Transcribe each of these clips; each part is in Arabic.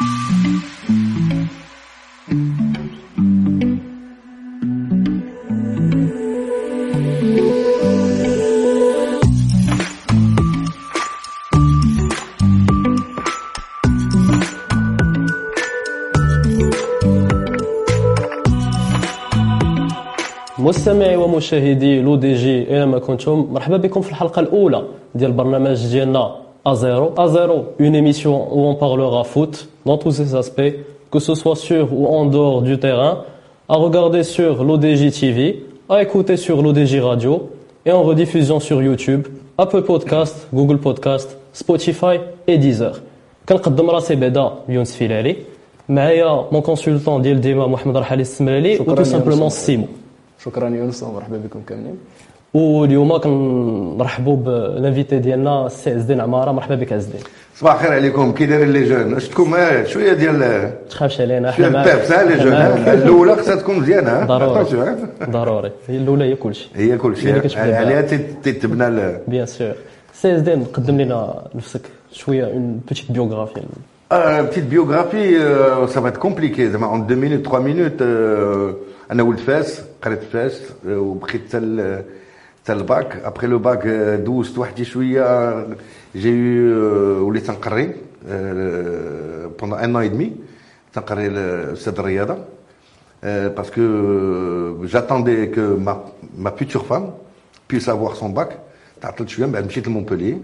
مستمعي ومشاهدي لو دي جي اينما كنتم مرحبا بكم في الحلقة الأولى ديال البرنامج ديالنا. A0. A0, une émission où on parlera foot dans tous ses aspects, que ce soit sur ou en dehors du terrain, à regarder sur l'ODJ TV, à écouter sur l'ODJ Radio et en rediffusion sur YouTube, Apple Podcast, Google Podcast, Spotify et Deezer. كنقدم راسي بعدا يونس فيلالي معايا مون كونسلتون ديال ديما محمد رحالي السمرالي شكراً و تو يا سامبلومون أستاذ. سيمو شكرا يونس ومرحبا بكم كاملين واليوم كنرحبوا بال invité ديالنا السي عز الدين عماره مرحبا بك عز الدين صباح الخير عليكم. كي دايرين les jeunes؟ شفتكم آه، شوية ديال تخافش علينا شوية إحنا بيبس ها les jeunes. الأولى خصها تكون مزيانة. ضروري. ضروري. هي الأولى هي كلشي. هي كل شيء اللي كتبدا. عليها تت- تتبنى bien sûr. سي عز الدين قدم لنا نفسك شوية une petite biographie آه، petite biographie آه، ça va compliquer زعما en 2 minutes 3 minutes آه، أنا ولد فاس قريت فاس آه، وبقيت حتى حتى الباك ابخي لو باك آه، دوزت وحدي شويه جي يو وليت نقري بوندون ان ان دمي تنقري استاذ الرياضه parce que euh, j'attendais que ma, ma future femme puisse avoir son bac تعطلت شويه من بعد مشيت لمونبوليي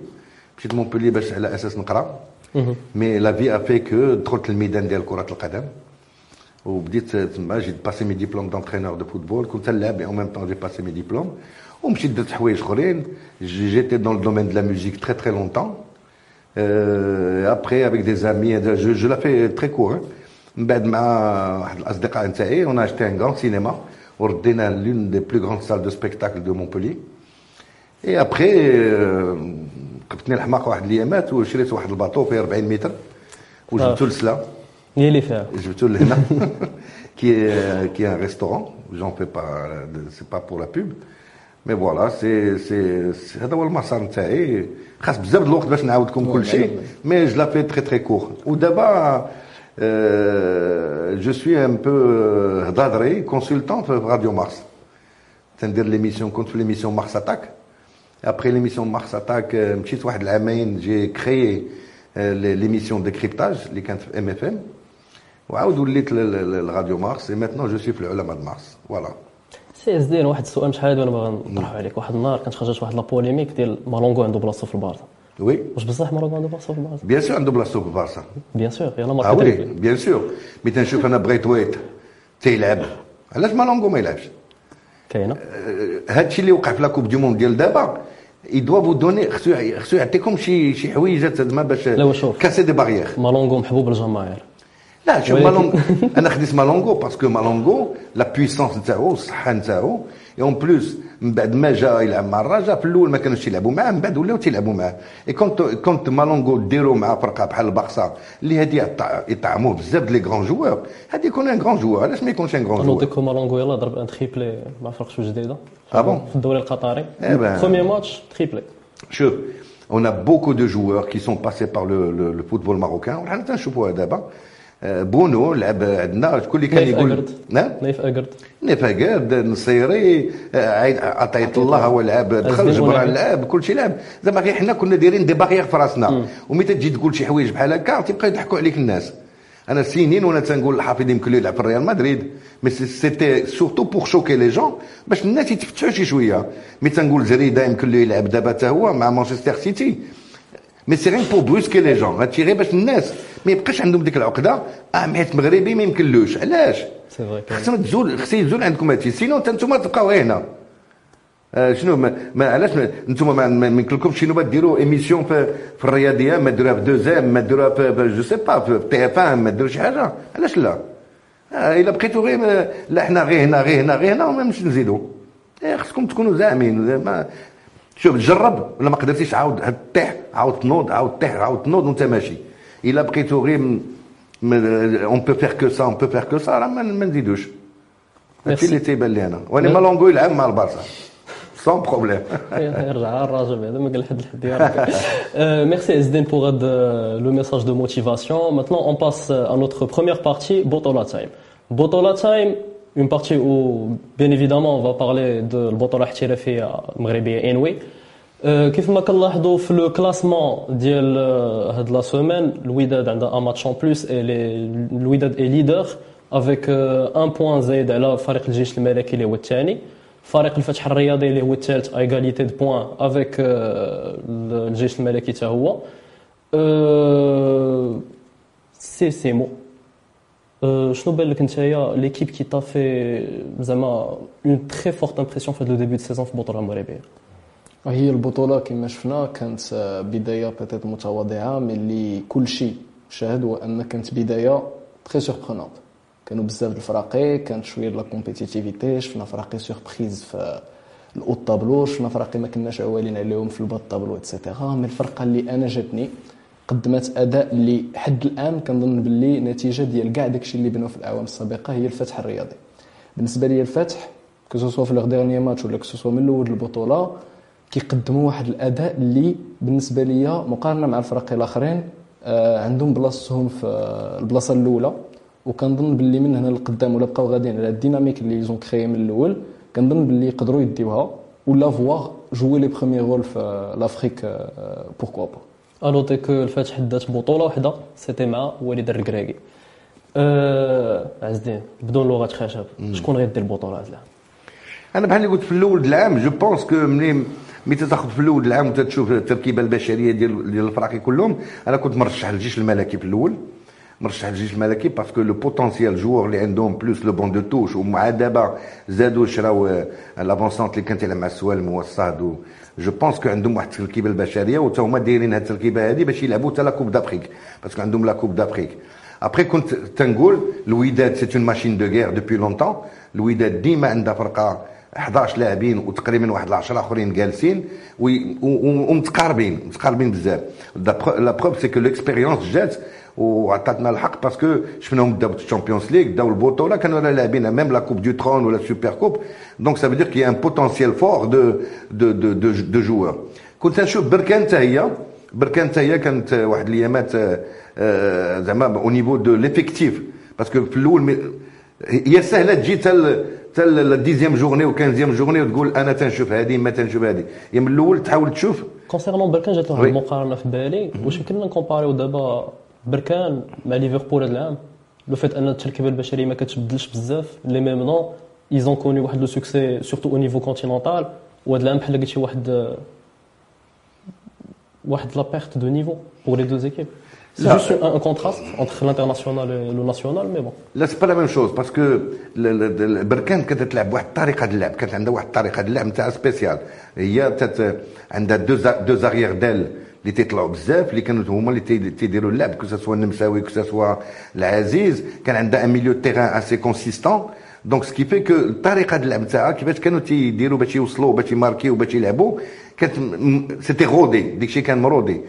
مشيت لمونبوليي باش على اساس نقرا مي لا في افي كو دخلت الميدان ديال كره القدم وبديت تما جيت باسي مي ديبلوم دونترينور دو فوتبول كنت نلعب اون ميم طون جي باسي مي ديبلوم ومشيت درت حوايج اخرين جيتي دون الدومين دو لا ميوزيك تري تري لونتون Euh, après, avec des amis, je, je la fais très court. Hein. من بعد مع واحد الاصدقاء نتاعي on a acheté un grand cinéma وردينا l'une des plus grandes salles de spectacle de Montpellier et après euh, قبتني الحماق واحد الايامات وشريت واحد الباطو فيه 40 متر وجبتو لسلا هي اللي فيها جبتو لهنا qui est qui est un restaurant j'en fais pas de- c'est pas pour la pub mais voilà c'est c'est c'est- هذا هو المسار نتاعي خاص بزاف د الوقت باش نعاودكم كل شيء مي جو لا في تري تري كور ودابا جو سوي ان بو هضادري كونسلتون في راديو مارس تندير ليميسيون كنت في ليميسيون مارس اتاك ابخي ليميسيون مارس اتاك مشيت واحد العامين جي كريي ليميسيون ديكريبتاج اللي كانت في ام اف ام وعاود وليت ل- ل- لراديو مارس اي ماتنون جو سوي في العلماء د مارس فوالا سي عز الدين واحد السؤال شحال هذا أنا باغي نطرحه عليك. واحد النهار كانت خرجت واحد la polémique ديال مالونغو عنده بلاصة في البارسا oui. واش بصح مالونغو عنده بلاصة في البارسا bien sûr عنده بلاصتو في البارسا bien sûr يلا آه oui dribbler bien sûr. mais تنشوف أنا بغيت ويت. تيلعب. علاش مالونغو ما يلعبش؟ كاينة. هادشي اللي وقع في la coupe du monde ديال دابا يدوا vous donner خصو خصو يعطيكم شي شي حويجات زعما باش لا، وشوف. casser des barrières مالونغو محبوب للجماهير لا شوف ولكن- مالونغو انا خديت مالونغو باسكو مالونغو لا بويسونس نتاعو الصحه نتاعو اي اون بلوس من بعد ما جا يلعب مع الرجاء في الاول ما كانوش يلعبوا معاه من بعد ولاو تيلعبوا معاه اي كونت كونت مالونغو ديرو مع فرقه بحال البارسا اللي هادي يطع- يطعموه بزاف د لي غران جوار هادي يكون ان غران جوار علاش ما يكونش ان غران جوار نوضيكو مالونغو يلا ضرب ان تريبلي مع فرق شو جديده آه بون في الدوري القطري إيه بان. بروميير ماتش تريبلي Chef, on a beaucoup de joueurs qui sont passés par le, le, le football marocain. وحنا تنشوفوها دابا. آه، بونو لعب عندنا. شكون اللي كان نايف يقول نعم نايف أجرد. نفاقرد نصيري آه، عطية الله هو لعب دخل جبران. لعب كل شيء لعب. زعما غير حنا كنا دايرين des barrières في راسنا. ومتى تجي تقول شي حوايج بحال هكا تبقى يضحكوا عليك الناس. أنا سنين وأنا تنقول الحافظ يمكن له يلعب في الريال مدريد. mais c'était surtout pour choquer les jeunes باش الناس يتفتحوا شي شوية. mais تنقول زريدة يمكن له يلعب دابا حتى هو مع مانشستر سيتي. mais c'est غير pour brusquer les jeunes غير باش الناس ما يبقاش عندهم ديك العقدة. آه حيت مغربي ما يمكنلوش. علاش. خصنا تزول خص يزول عندكم هادشي. sinon انت نتوما تبقاو هنا. آه، شنو؟ ما, ما علاش ما- نتوما ما يمكنلكمش شنو ديروا émission في, في الرياضية؟ ما ديروها في دوزيام ما ديروها في, جو سي با في تي اف 1 ما ديروا شي حاجة؟ علاش لا؟ آه إلا بقيتوا غير ما- لا حنا غير هنا غير هنا غير هنا وما نمشي نزيدوا إيه، خصكم تكونوا زعمين ما شوف جرب ولا ما قدرتيش عاود طيح عاود تنوض عاود طيح عاود تنوض وانت ماشي. الا بقيتوا غير اون بو فير كو سا اون بو فير كو سا راه ما ما نزيدوش هادشي Merci. اللي تيبان لي انا وانا مالونغو يلعب مع البارسا sans problème. Merci Esden pour le message de motivation. Maintenant, on passe à notre première partie, Botola Time. Botola Time, une partie où, bien évidemment, on va parler de البطولة الاحترافية المغربية Enway. كيف ما كنلاحظوا في لو كلاسمون ديال هاد لا سومان الوداد عندها ان ماتش اون بلوس الوداد اي ليدر افيك ان بوان زايد على فريق الجيش الملكي اللي هو الثاني. فريق الفتح الرياضي اللي هو الثالث égalité de points avec الجيش الملكي حتى هو. سي سي مو. شنو بان لك نتايا؟ l'équipe qui t'a fait زعما une très forte impression في le début de saison في البطوله المغربيه هي البطولة كما شفنا كانت بداية petite متواضعة mais اللي كل شيء شاهد هو أن كانت بداية très surprenante كانوا بزاف الفراقي كانت شوية la compétitivité شفنا فراقي surprises في ال haut tableau شفنا فراقي ما كناش عوالين عليهم في ال bas tableau et cetera mais الفرقة اللي أنا جاتني قدمت أداء اللي حد الآن كنظن باللي نتيجة ديال كاع داكشي اللي بنوا في الأعوام السابقة هي الفتح الرياضي. بالنسبة لي الفتح que في leurs derniers matchs ولا que من الأول البطولة كيقدموا واحد الأداء اللي بالنسبة ليا مقارنة مع الفرق الآخرين آه، عندهم بلاصتهم في البلاصة الأولى وكنظن باللي من هنا للقدام ولا بقاو غاديين على ال dynamique اللي ils ont créée من الأول كنظن باللي يقدروا يديوها ولا voire jouer les premiers rôles في l'Afrique pourquoi bah à noter que الفاتح دات بطوله وحده c'était مع وليد الركراكي أه عز الدين بدون لغة خشب. شكون غيدير البطوله هذا العام أنا بحال اللي قلت في الأول العام je pense que ملي ملي تاخذ في الأول العام وتشوف التركيبة البشرية ديال ديال الفراقي كلهم أنا كنت مرشح للجيش الملكي في الأول. مرشح للجيش الملكي parce que le potentiel joueurs اللي عندهم plus le banc de touche ومع دابا زادوا شراو لافونسونت اللي كانت مع السوالم والصاد je pense que عندهم واحد التركيبة البشرية وتا هما دايرين هاد التركيبة هذه باش يلعبوا حتى la coupe d'Afrique parce que عندهم la coupe d'Afrique après كنت تنقول الوداد c'est une machine de guerre depuis longtemps الوداد ديما عندها فرقة 11 لاعبين وتقريبا واحد 10 آخرين جالسين ومتقاربين متقاربين بزاف. la preuve c'est que l'expérience جات وعطاتنا الحق parce que شفناهم داو ال Champions League داو البطولة كانوا لاعبين même la coupe du trône ولا ال super coupe donc ça faut qu'un potentiel fort de de de de, de joueurs كنت نشوف بركان حتى هي بركان حتى هي كانت واحد الأيامات زعما au niveau de l'effectif parce que في الأول هي سهلة تجي حتى ال dixième journée و 15 journées وتقول أنا تنشوف هذه ما تنشوف هذه يا من الأول تحاول تشوف. concernant بركان جات واحد المقارنه في بالي واش يمكن نكومباريو دابا بركان مع ليفربول هذا العام le fait أن التركيبه البشريه ما كتبدلش بزاف les mêmes noms ils ont connu واحد le succès surtout au niveau continental وهذا العام بحال قلتي واحد واحد لا بيرت دو نيفو بور لي دو زيكيب C'est juste un, un, contraste entre l'international et le national, mais bon. Là, c'est pas la même chose parce que بركان كانت تلعب واحد الطريقه اللعب كانت عندها واحد الطريقه اللعب نتاعها سبيسيال هي عندها دو دو زاريير ديل اللي تيطلعوا بزاف اللي كانوا هما اللي تيديروا اللعب كو سوا النمساوي كو سوا العزيز كان عندها ان ميليو تيران اسي كونسيستون دونك سكي في كو الطريقه اللعب نتاعها كيفاش كانوا تيديروا باش يوصلوا باش يماركيو باش يلعبوا كانت سيتي غودي داكشي كان مرودي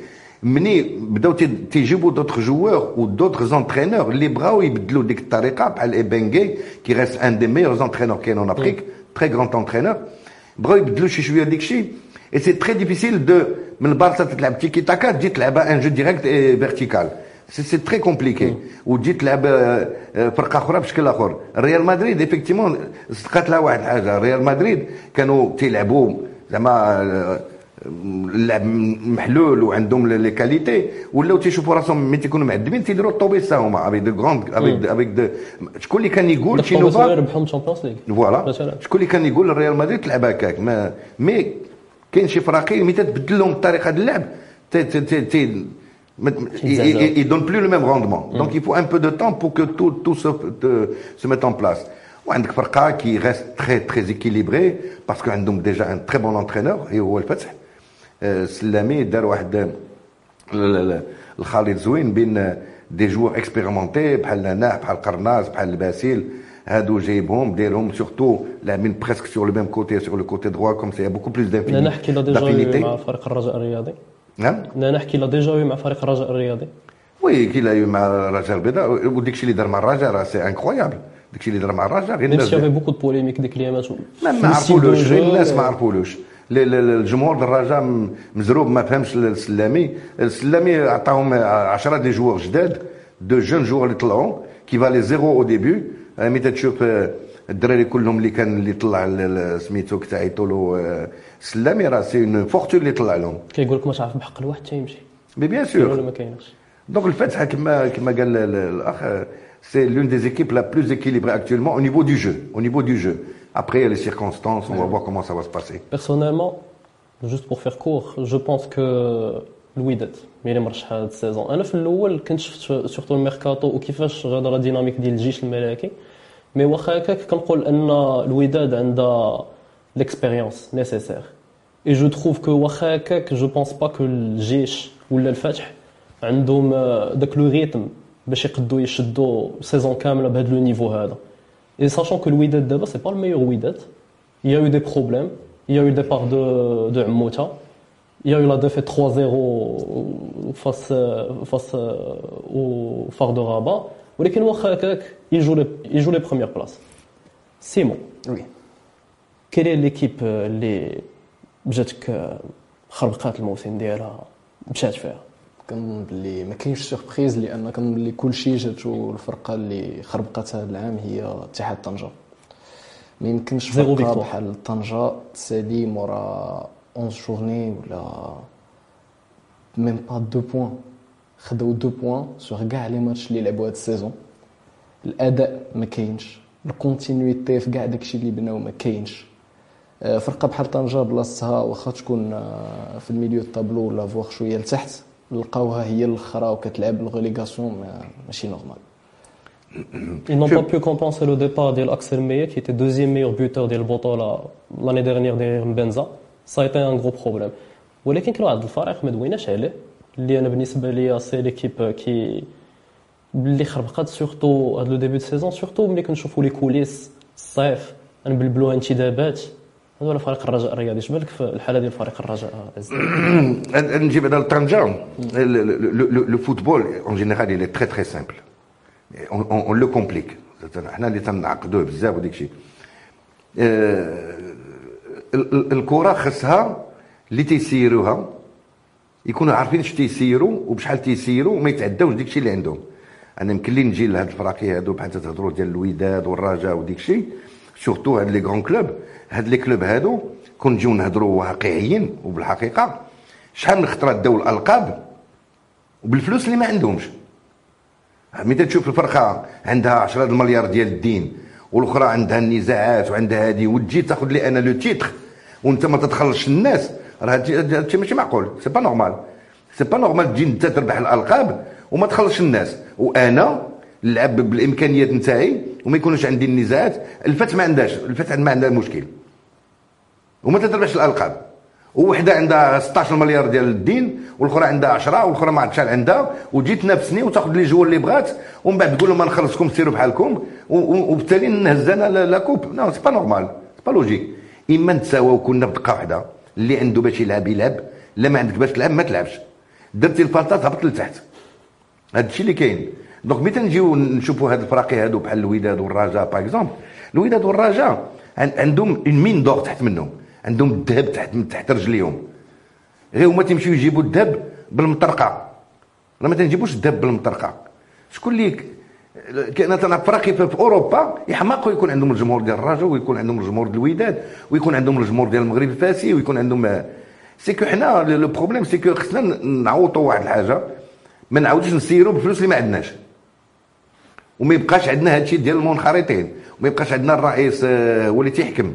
مني بداو تيجيبوا دوطخ جوور و دوطخ زونترينور اللي بغاو يبدلوا ديك الطريقه بحال ايبنغي كي ريست ان دي ميور زونترينور كاين اون افريك تري غران انترينور بغاو يبدلوا شي شويه ديك الشيء اي سي تري ديفيسيل دو من البارسا تلعب تيكي تاكا تجي تلعبها ان جو ديريكت اي فيرتيكال سي سي تري كومبليكي وتجي تلعب فرقه اخرى بشكل اخر ريال مدريد افيكتيمون صدقات لها واحد الحاجه ريال مدريد كانوا تيلعبوا زعما اللعب محلول وعندهم لي كاليتي ولاو تيشوفوا راسهم ملي تيكونوا معذبين تيديروا الطوبيس هما افيك دو غروند افيك افيك دو شكون اللي كان يقول شي نوفا ربحهم تشامبيونز ليغ فوالا شكون اللي كان يقول الريال مدريد تلعب هكاك ما مي كاين شي فراقي ملي تبدل لهم طريقه اللعب تي تي تي, تي ils donnent plus le même rendement. Mm. Donc il faut un peu de temps pour que tout, tout se, de, se mette en place. وعندك فرقه qui reste très très équilibrée parce qu'عندهم déjà un très bon entraîneur et هو الفتح سلامي دار واحد الخليط زوين بين دي جوور اكسبيرمونتي بحال ناح بحال قرناس بحال الباسيل. هادو جايبهم دايرهم سورتو لاعبين بريسك سور لو ميم كوتي سور لو كوتي دروا كوم سي بوكو بلوس دافينيتي أنا نحكي لا ديجا مع فريق الرجاء الرياضي؟ نعم. أنا نحكي لا ديجا مع فريق الرجاء الرياضي؟ وي كي لا مع الرجاء البيضاء. وديك الشيء اللي دار مع الرجاء راه سي انكرويابل داكشي اللي دار مع الرجاء غير même si beaucoup de polémique ديك الايامات ما عرفولوش غير الناس ما عرفولوش. الجمهور الرجاء مزروب ما فهمش السلامي. السلامي عطاهم 10 des joueurs جداد de jeunes joueurs اللي طلعوا qui valaient zéro au début. ملي تتشوف آه، الدراري كلهم اللي كان اللي طلع سميتو كتعيطوا له آه، سلامي راه c'est une fortune اللي طلع لهم. كيقول لك ما تعرف بحق الواحد تيمشي mais bien كاين ولا sûr ما كاينش. دونك الفتح كما كما قال ال- الاخ سي l'une des équipes la plus équilibrée actuellement au niveau du jeu au niveau du jeu. après il y a les circonstances on va voir comment ça va se passer Personnellement, juste pour faire court, je pense que الوداد ملي مرشح هذا السيزون انا في الاول كنت شفت سورتو الميركاتو وكيفاش غادا لا ديناميك ديال الجيش الملكي مي واخا هكاك كنقول ان الوداد عندها ليكسبيريونس نيسيسير اي جو تروف كو واخا هكاك جو بونس با كو الجيش ولا الفتح عندهم آه، داك لو ريتم باش يقدوا يشدوا سيزون كامله بهذا لو نيفو هذا اي ساشون كو الوداد دابا سي با الميور وداد Il y a eu des problèmes. Il y a eu le départ de, de Mouta. Il y a eu la défaite 3-0 face, euh, face euh, au phare de Rabat. ولكن واخا هكاك il joue les, il joue les premières places. Simon, وي quelle est l'équipe اللي جاتك خربقات الموسم ديالها مشات فيها؟ كنظن باللي ما كاينش surprise لأن كنظن باللي كلشي جاتو الفرقة اللي خربقات هذا العام هي اتحاد طنجه ما يمكنش فرقة. بحال طنجه تسالي مورا 11 journées ولا même pas deux points خداو deux points sur كاع les matchs اللي لعبوا هاد ال saison. الأداء ما كاينش. ال continuité في كاع داكشي اللي بناو ما كاينش. آه، فرقة بحال طنجة بلاصتها واخا تكون آه، في ال milieu ال tableau ولا فوغ شوية لتحت لقاوها هي الاخرى وكتلعب ال relégation ما- ماشي normal Ils n'ont pas pu compenser le départ d'Axel Meyer, qui était deuxième meilleur buteur de Botola l'année dernière derrière Mbenza. Ça a été un gros problème. ولكن كان واحد الفريق ما دويناش عليه اللي أنا بالنسبة ليا c'est l'équipe qui اللي خربقات surtout هاد le début de saison surtout ملي كنشوفوا les coulisses الصيف نبلبلوها انتدابات هذا هو فريق الرجاء الرياضي. اش بالك في الحالة ديال فريق الرجاء نجيب هذا الطنجة le football en général il est très très simple. On, on, on le complique. إحنا اللي تنعقدوه بزاف وديك الشيء آه، ال- ال- الكرة خصها اللي تيسيروها يكونوا عارفين اش تيسيروا وبشحال تيسيروا وما يتعداوش ديك الشيء اللي عندهم. أنا يمكن لي نجي لهاد الفراقي هادو بحال تهضروا ديال الوداد والرجاء وديك الشيء surtout هاد les grands clubs هاد les clubs هادو كون نجيو نهضروا واقعيين وبالحقيقه شحال من خطره داو الالقاب وبالفلوس اللي ما عندهمش ملي تشوف الفرقه عندها 10 المليار ديال الدين والاخرى عندها النزاعات وعندها هذه وتجي تاخذ لي أنا le titre وانت ما تدخلش الناس راه هادشي ماشي معقول c'est pas normal c'est pas normal تجي انت تربح الالقاب وما تخلصش الناس وأنا نلعب بالامكانيات نتاعي وما يكونش عندي النزاعات الفتح ما عندهاش الفتح ما عندها مشكل. وما تتربحش الألقاب. ووحدة عندها 16 مليار ديال الدين والأخرى عندها 10 والأخرى ما عرفت شحال عندها وتجي تنافسني وتاخذ les joueurs اللي بغات ومن بعد تقول لهم ما نخلصكم سيروا بحالكم. وبالتالي نهز أنا la- coupe. non c'est pas normal c'est pas logique إما نتساواو كنا بدقه واحدة اللي عنده باش يلعب يلعب لا ما عندك باش تلعب ما تلعبش. درتي الفالطه تهبط لتحت. هذا الشيء اللي كاين. donc ملي تنجيو نشوفوا هاد الفراقي هادو بحال الوداد والرجاء par exemple الوداد والرجاء عن- عندهم une mine d'or تحت منهم عندهم الذهب تحت تحت رجليهم. غير هما تيمشيو يجيبوا الذهب بالمطرقة. راه ما تنجيبوش الذهب بالمطرقة. شكون اللي ك- كاين أنا فراقي في أوروبا يحماقوا يكون عندهم الجمهور ديال الرجاء ويكون عندهم الجمهور ديال الوداد ويكون عندهم الجمهور ديال المغرب الفاسي ويكون عندهم c'est que حنا le problème c'est que خصنا نعوضوا واحد الحاجة ما نعاودوش نسيروا بالفلوس اللي ما عندناش. وما يبقاش عندنا هذا الشيء ديال المنخرطين وما يبقاش عندنا الرئيس آه، هو اللي تيحكم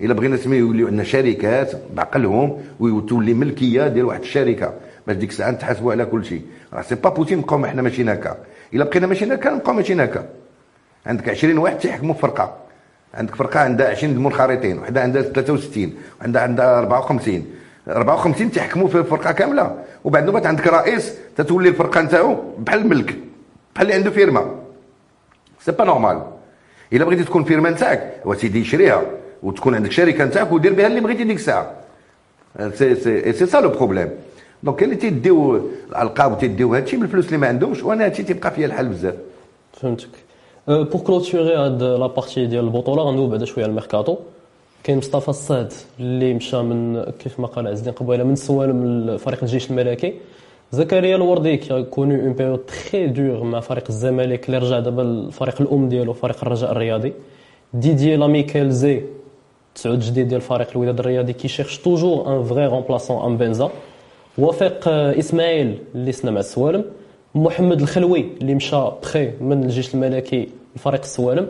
إلا بغينا نسميو يوليو عندنا شركات بعقلهم وتولي ملكية ديال واحد الشركة. باش ديك الساعة نتحاسبوا على كل شيء. راه c'est pas putain نبقاو حنا ماشيين هكا إلا بقينا ماشيين هكا نبقاو ماشيين هكا عندك 20 واحد تيحكموا في فرقة. عندك فرقة عندها 20 منخرطين وحده عندها 63 وعندها عندها 54 54 تيحكموا في فرقة كاملة. وبعد بعد عندك رئيس تتولي الفرقة نتاعو بحال الملك بحال اللي عنده فيرما. c'est pas normal الا بغيتي تكون فيرما نتاعك هو سيدي يشريها وتكون عندك شركه نتاعك ودير بها اللي بغيتي ديك الساعة c'est c'est c'est ça le problème donc كاين اللي تيديو الالقاب وتيديو هادشي بالفلوس اللي ما عندهمش وأنا هادشي تيبقى فيا الحال بزاف فهمتك pour clôturer هاد la partie ديال البطوله غندوي بعدا شوية على الميركاتو كاين مصطفى الصاد اللي مشى من كيف ما قال عز الدين قبيله من سوالم الفريق الجيش الملكي زكريا الوردي qui connaît une période très dure مع فريق الزمالك اللي رجع دابا الفريق الام ديالو فريق الرجاء الرياضي ديدي لاميكيل زي تسعود جديد ديال فريق الوداد الرياضي qui cherche toujours un vrai remplaçant à Mbenza وفاق اسماعيل اللي سنا مع السوالم محمد الخلوي اللي مشى بخي من الجيش الملكي لفريق السوالم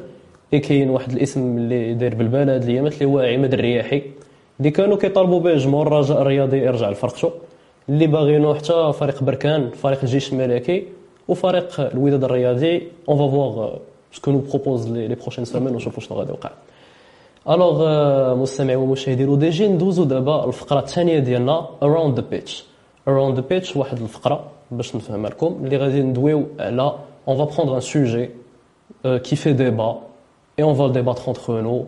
اي كاين واحد الاسم اللي داير بالبال هاد الايامات اللي هو عماد الرياحي اللي كانوا كيطالبوا به جمهور الرجاء الرياضي يرجع لفرقته اللي باغينو حتى فريق بركان فريق الجيش الملكي وفريق الوداد الرياضي. on va voir ce que nous proposent les prochaines semaines ونشوفوا شنو غادي يوقع alors مستمعي ومشاهدي رو دي جي ندوزو دابا الفقرة الثانية ديالنا Around the Pitch Around the Pitch واحد الفقرة باش نفهمها لكم اللي غادي ندويو على on va prendre un sujet qui fait débat et on va débattre entre nous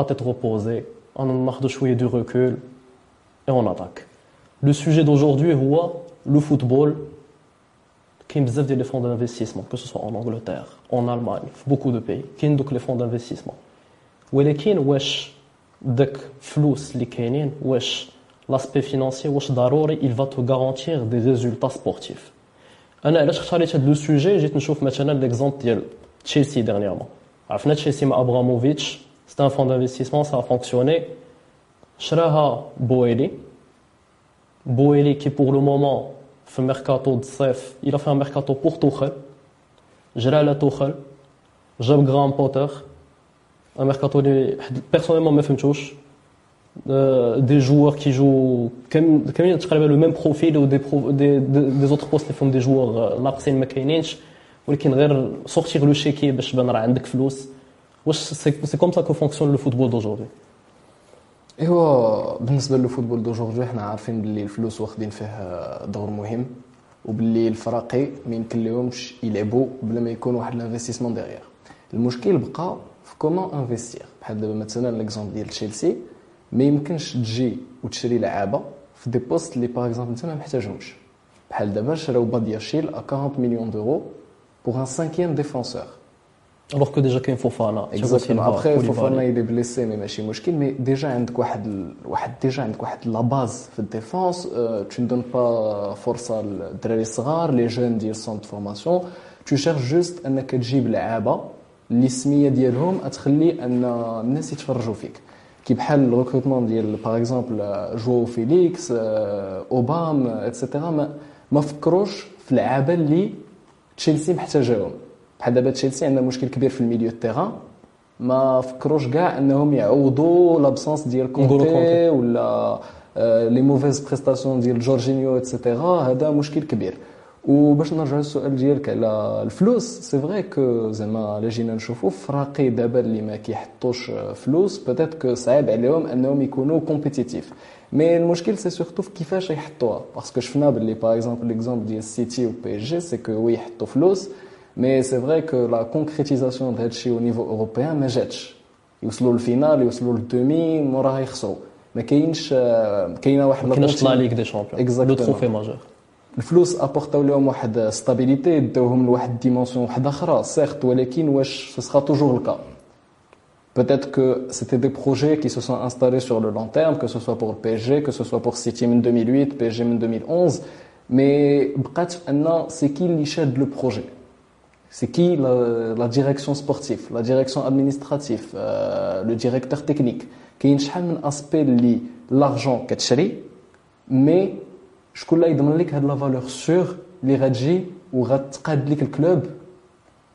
à tête reposée on ناخذ شوية du recul et on attaque. Le sujet d'aujourd'hui هو le football كاين بزاف ديال لي فون d'investissement que ce soit en Angleterre en Allemagne في beaucoup de pays كاين دوك لي فون d'investissement ولكن واش داك فلوس اللي كاينين واش لاسبي فينانسي واش ضروري il va te garantir des résultats sportifs انا علاش اختاريت هذا لو سوجي جيت نشوف مثلا ليكزومبل ديال تشيلسي ديرنييرمون عرفنا تشيلسي مع ابراموفيتش سي ان فون d'investissement ça a fonctionné شراها بويلي بويلي كي بور لو مومون في الميركاتو د الصيف الى في ميركاتو بور توخل جرى على توخل جاب غرام بوتر ان ميركاتو اللي بيرسونيلمون ما فهمتوش دي جوور كي جو كاملين تقريبا لو ميم بروفيل و دي دي دي زوتر بوست اللي فيهم دي جوور ناقصين ما كاينينش ولكن غير سورتيغ لو شيكي باش تبان راه عندك فلوس واش سي كوم سا كو فونكسيون لو فوتبول دوجوردي ايوا بالنسبة للفوتبول دوجوردي حنا عارفين باللي الفلوس واخدين فيه دور مهم وباللي الفراقي ما يمكن لهمش يلعبوا بلا ما يكون واحد ال investissement derrière المشكل بقى في comment investir بحال دابا مثلا l'exemple ديال تشيلسي ما يمكنش تجي وتشري لعابة في des postes اللي par exemple أنت ما محتاجهمش. بحال دابا شراو بادياشيل ا 40 مليون d'euros pour un cinquième défenseur alors que déjà كاين فوفانا exactement après فوفانا il est blessé mais ماشي مشكل mais déjà عندك واحد واحد déjà عندك واحد la base في ال défense tu ne donnes pas فرصه للدراري الصغار les jeunes ديال centre de formation tu cherches juste انك تجيب لعابه اللي السميه ديالهم تخلي ان الناس يتفرجوا فيك كي بحال ال recrutement ديال par exemple جواو فيليكس اوبام et cetera ما, ما فكروش في اللعابه اللي تشيلسي محتاجاهم بحال دابا تشيلسي عندنا مشكل كبير في ال milieu terrain ما فكروش كاع انهم يعوضوا l'absence ديال كونتي ولا les mauvaises prestations ديال جورجينيو et cetera هذا مشكل كبير. وباش نرجع للسؤال ديالك على الفلوس c'est vrai que زعما الا جينا نشوفوا فراقي دابا اللي ما كيحطوش فلوس. peut-être que صعيب عليهم انهم يكونوا compétitifs mais المشكل c'est surtout في كيفاش يحطوها. parce que شفنا باللي par exemple l'exemple ديال السيتي و PSG c'est que oui يحطوا فلوس. مي سي فري كو لا كونكريتيزاسيون د هادشي او نيفو اوروبيان ما جاتش يوصلوا للفينال يوصلوا للدومي موراها يخسروا ما كاينش كاينه واحد ما كاينش لا ليغ دي شامبيون لو تروفي ماجور الفلوس ابورتاو لهم واحد ستابيليتي داوهم لواحد ديمونسيون واحده اخرى سيغت ولكن واش سو سخا توجور الكا Peut-être que c'était des projets qui se sont installés sur le long terme, que ce soit pour le PSG, que ce soit pour City en 2008, PSG en 2011, mais c'est qui qui chède le projet C'est qui la, la, direction sportive, la direction administrative, euh, le directeur technique كاين شحال من aspects اللي l'argent كتشري mais شكون اللي يضمن لك هاد la valeur sûre اللي غتجي وغتقاد لك ال club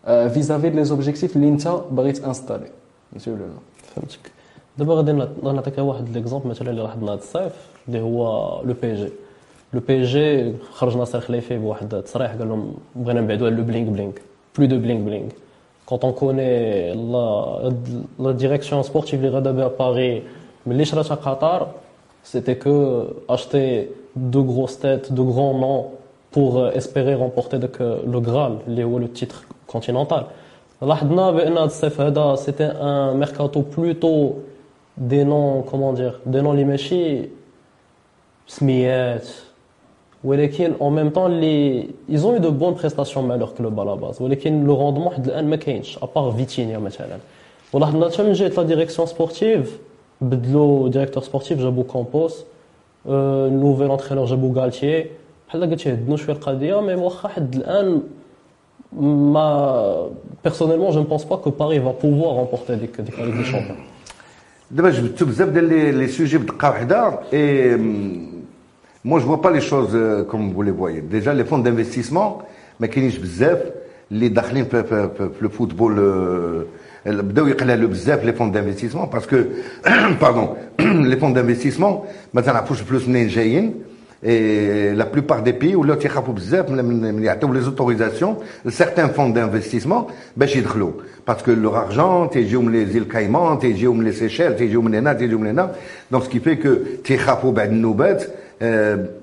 vis-à-vis les objectifs اللي انت باغي ت installer فهمتي ولا لا فهمتك دابا غادي نعطيك واحد l'exemple مثلا اللي لاحظنا هذا الصيف اللي هو le PSG لو بي جي خرج ناصر خليفي بواحد التصريح قال لهم بغينا نبعدوا على لو بلينغ بلينغ plus de bling bling. Quand on connaît la, la direction sportive les Radabé à Paris, mais les à Qatar, c'était que acheter deux grosses têtes, de grands noms pour euh, espérer remporter le Graal, le titre continental. C'était un mercato plutôt des noms, comment dire, des noms les en même temps les... ils ont eu de bonnes prestations à leur club à la base. le rendement à part Vitinha la direction sportive le directeur sportif Jabou Campos euh, nouvel entraîneur Jabou Galtier. personnellement je ne pense pas que Paris va pouvoir remporter des, des, des champions. les sujets et ديال لي لي سوجي بدقه واحده اي مو جو با لي شوز كوم فو لي فويي ديجا لي فون دانفستيسمون ما كاينينش بزاف اللي داخلين في, في, في, في الفوتبول بداو يقلالوا بزاف لي فون دانفستيسمون باسكو باردون لي فون دانفستيسمون ما تنعرفوش الفلوس منين جايين Et la plupart des pays ولاو تيخافوا بزاف من يعطيو لي زوتوريزاسيون لسيغتان فون دانفستيسمون باش يدخلوا باسكو لور ارجون تيجيو من لي زيل كايمان تيجيو من لي سيشيل تيجيو من هنا تيجيو من هنا دونك سكي في كو تيخافوا بعد النوبات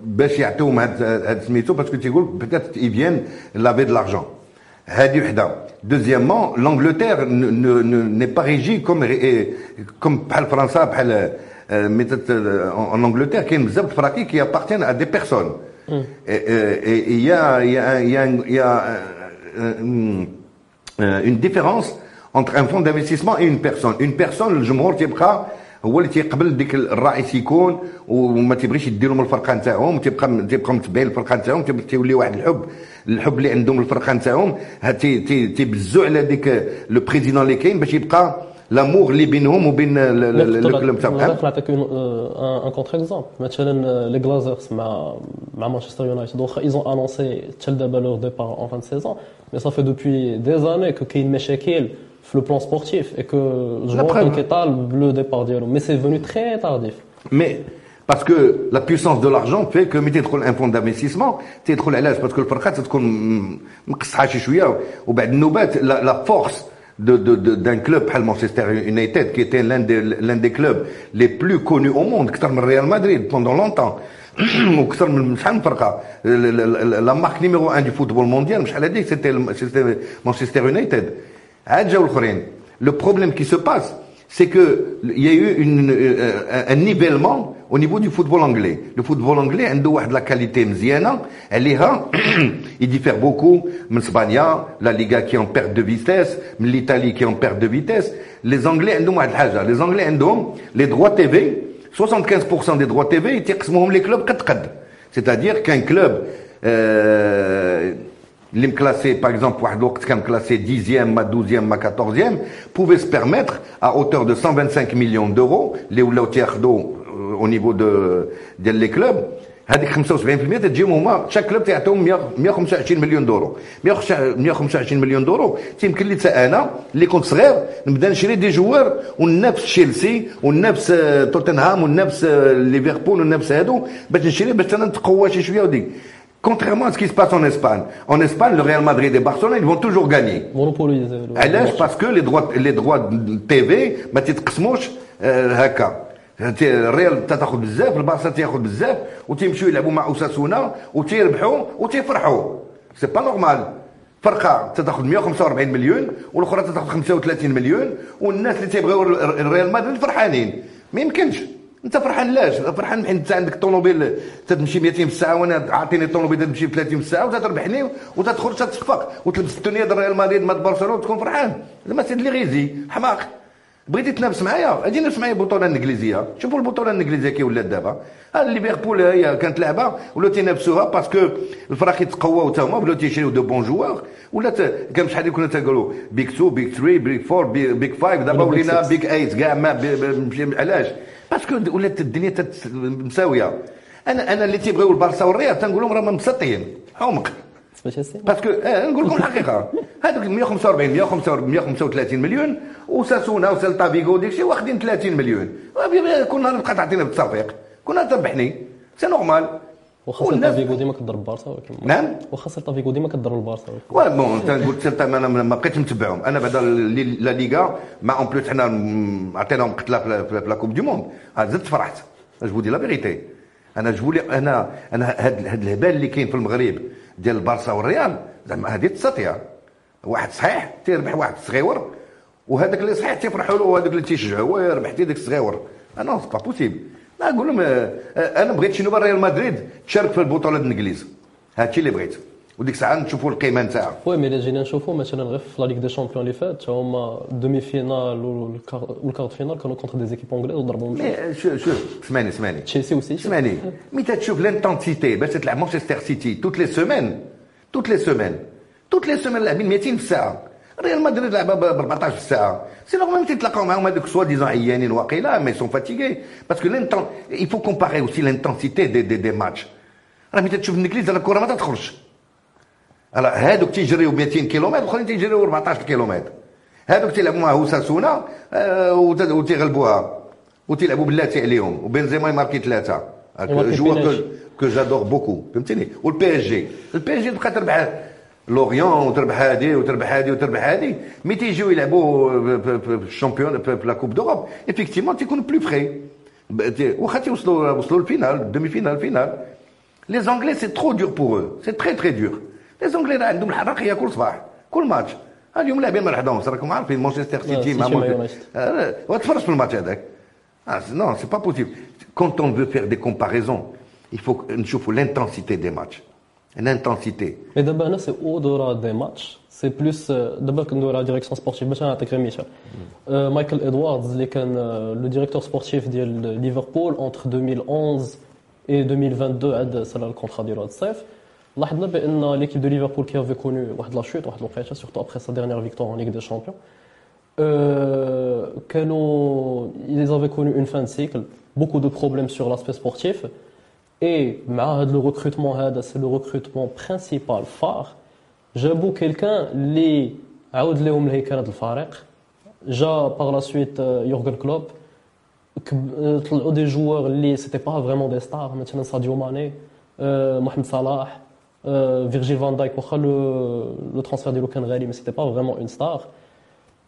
باش يعطيوهم هاد سميتو باسكو تيقول بيتيت يفيان لافي دو لارجون هذه وحده دوزيامون لانجلتير ني با ريجي كوم كوم بحال فرنسا بحال en Angleterre, il y a une pratique qui appartiennent à des personnes. Mm. Et il y a, y a, y a, y a une, une différence entre un fonds d'investissement et une personne. Une personne, الجمهور تيبقى هو اللي تيقبل ديك الرئيس يكون وما تيبغيش يديرهم الفرقة نتاعهم تيبقى تيبقى متبعين الفرقة نتاعهم تيولي واحد الحب الحب اللي عندهم الفرقة نتاعهم. تيبزوا على ديك لو بريزيدون اللي كاين باش يبقى لامور اللي بينهم وبين الكلوب تاعهم نقدر نعطيك ان كونتر اكزومبل مثلا لي غلازرز مع مع مانشستر يونايتد واخا ايزون انونسي حتى دابا لور ديبار اون فان سيزون مي صافي دوبوي دي زاني كو كاين مشاكل في لو بلان سبورتيف اي كو الجمهور كان كيطالب لو ديبار ديالو مي سي فوني تري تارديف مي Parce que la puissance de l'argent fait que ملي تدخل ان فون d'investissement تدخل علاش باسكو الفرقه تكون مقصحه شي شويه وبعد النوبات لا فورس d'un club comme Manchester United, qui était l'un des, l'un des clubs les plus connus au monde, que le Real Madrid pendant longtemps. la marque numéro un du football mondial, c'était Manchester United. Le problème qui se passe, c'est qu'il y a eu une, euh, un nivellement au niveau du football anglais. Le football anglais a de la qualité elle est il diffère beaucoup. De la Liga qui en perte de vitesse, l'Italie qui en perte de vitesse. Les Anglais les Anglais les droits TV, 75% des droits TV, ils les clubs C'est-à-dire qu'un club euh, les classés, par exemple, quand classé 10e, 12e, 14e, pouvaient se permettre, à hauteur de 125 millions d'euros, les d'eau euh, au niveau de, de les clubs, هذيك 75% تجيهم هما شاك كلوب تعطيهم 125 مليون دورو 125 مليون دورو تيمكن لي انا اللي كنت صغير نبدا نشري دي جوار ونفس تشيلسي ونفس توتنهام ونفس ليفربول ونفس هادو باش نشري باش انا نتقوى شي شويه وديك Contrairement à ce qui se passe en Espagne. En Espagne, le Real Madrid et Barcelone, ils vont toujours gagner. Monopolisé. Parce que les droits, les droits de TV, ما تتقسموش هكا. الريال تاخذ بزاف البارسا تاخذ بزاف وتيمشيو يلعبوا مع اوساسونا وتيربحوا وتيفرحوا c'est pas normal فرقه تاخذ 145 مليون والاخرى تاخذ 35 مليون والناس اللي تيبغيو الريال مدريد فرحانين ما يمكنش انت فرحان لاش؟ فرحان حين انت عندك طوموبيل تمشي 200 في الساعة وأنا عاطيني طوموبيل تمشي 30 في الساعة وتربحني وتدخل تتصفق وتلبس الدنيا ديال ريال مدريد مات برشلونه وتكون فرحان. لما سيد لي غيزي حماق. بغيتي تنافس معايا؟ أجي نافس معايا البطوله الانجليزيه شوفوا البطولة الإنجليزية كي ولات دابا. ليفربول هي كانت لعبة ولاو تينافسوها parce que الفرق يتقواو تا هما ولاو تيشريو de bons joueurs. ولات كان شحال كنا تنقولوا Big 2 Big 3 Big 4 Big 5 دابا ولينا Big 8 كاع ما علاش؟ parce que ولات الدنيا مساوية. أنا أنا اللي تيبغيو البارسا والريال تنقول لهم راهم مسطيين عمق. parce que آه نقول لكم الحقيقة. هذوك 145 135 مليون وساسونا وسيلتا فيغو ديك الشيء واخدين 30 مليون. كنا نبقى تعطينا بالتصفيق كنا تربحني. c'est normal. واخا سيلتا فيغو ديما كضرب ولكن نعم. واخا سيلتا فيغو ديما كضرب البارسا ولكن bon أنت قلت سيلتا أنا ما بقيتش نتبعهم أنا بعدا لا ليغا مع en plus حنا عطيناهم قتلة في la Coupe du monde. زدت فرحت. je dis la vérité أنا جبولي أنا أنا هاد الهبال اللي كاين في المغرب ديال البارسا والريال زعما هذه تسطيه واحد صحيح تيربح واحد صغيور وهذاك اللي صحيح تيفرحوا له وهذاك اللي تيشجعوا ربحتي داك الصغيور أنا با بوسيبل أقول لهم آه، آه، أنا بغيت شي نوبه ريال مدريد تشارك في البطولة الإنجليز. هادشي اللي بغيت. وديك الساعه نشوفوا القيمه نتاعها وي مي جينا نشوفوا مثلا غير في لا ليغ دي شامبيون اللي فات هما دومي فينال والكارت فينال كانوا كونتر دي زيكيب انجليز وضربوا مي شوف شوف اسمعني اسمعني تشيلسي وسيتي اسمعني مي تشوف لانتونسيتي باش تلعب مانشستر سيتي توت لي سيمين توت لي سيمين توت لي سيمين لاعبين 200 في الساعه ريال مدريد لعبها ب 14 في الساعه سي نورمال تتلاقاو معاهم هذوك سوا ديزون عيانين واقيلا مي سون فاتيغي باسكو لانتون il faut comparer aussi l'intensité des des des matchs راه ملي تشوف الانجليز الكره ما تدخلش راه هادوك تيجريو 200 كيلومتر الآخرين تيجريو 14 كيلومتر. هادوك تيلعبوا مع هوساسونا آه، وتيغلبوها وتيلعبوا بلاتي عليهم وبنزيما يماركي ثلاثة joueurs que j'adore beaucoup فهمتني وال PSG ال PSG تبقى تربح لوريون وتربح هادي وتربح هادي وتربح هادي. mais تيجيو يلعبوا في ال Champions في la Coupe d'Europe effectivement تيكونوا plus frais واخا تيوصلوا وصلوا ال finale demi-finale finale. Les Anglais c'est trop dur pour, c'est très très dur لي زونغلي عندهم الحرقيه كل صباح كل ماتش اليوم لاعبين مع وحدهم راكم عارفين مانشستر سيتي مع وتفرج في الماتش هذاك نو سي با بوسيبل كونت اون فو فير دي كومباريزون il faut نشوفوا l'intensité des matchs l'intensité mais d'abord هنا c'est au-delà des matchs c'est plus d'abord كندوي على ديريكسيون سبورتيف باش نعطيك غير مثال مايكل ادواردز اللي كان لو ديريكتور سبورتيف ديال ليفربول انتر 2011 et 2022 عاد سال الكونترا ديالو هذا الصيف لاحظنا بان ليكيب دو ليفربول كي افي كونو واحد لا شوت واحد الوقيته سورتو ابخي سا ديرنيير فيكتوار en Ligue des Champions. كانوا ils avaient connu une fin de cycle beaucoup de problèmes sur l'aspect sportif. Et مع هذا le recrutement هذا c'est le recrutement principal فار جابوا quelqu'un اللي عاود لهم الهيكله الفريق جا par la suite يورغن كلوب طلعوا des joueurs اللي c'était pas vraiment des stars مثلا ساديو ماني محمد صلاح euh, Virgil van Dijk, le, le transfert de Lucan Ghali, mais c'était pas vraiment une star.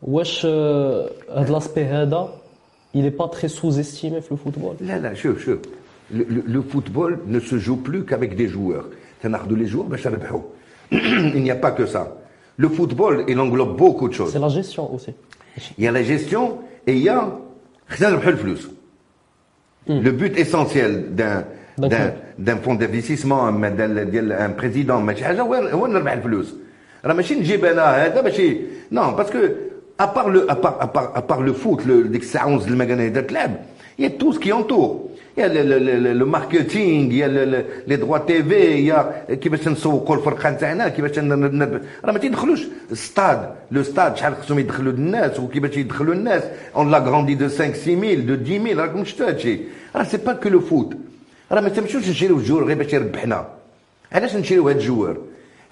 Wesh, euh, l'aspect il n'est pas très sous-estimé le football. Là, là, je, je. Le, football ne se joue plus qu'avec des joueurs. C'est un de les joueurs, ben, Il n'y a pas que ça. Le football, il englobe beaucoup de choses. C'est la gestion aussi. Il y a la gestion et il y a le plus. Hmm. Le but essentiel d'un d'un fonds d'investissement d'un président non parce que à part le à part à part, à part le foot le il y a tout ce qui entoure il y a le, le, le, marketing il y a les droits TV il y a كيفاش نسوقوا الفرقه نتاعنا كيفاش راه ما تيدخلوش ستاد لو ستاد شحال خصهم يدخلوا الناس وكيفاش يدخلوا الناس اون لا غراندي دو 5 6000 دو 10000 راكم شفتوا هادشي راه سي با كو لو فوت راه ما تمشوش نشريو ال joueur غير باش يربحنا. علاش نشريو هاد ال joueur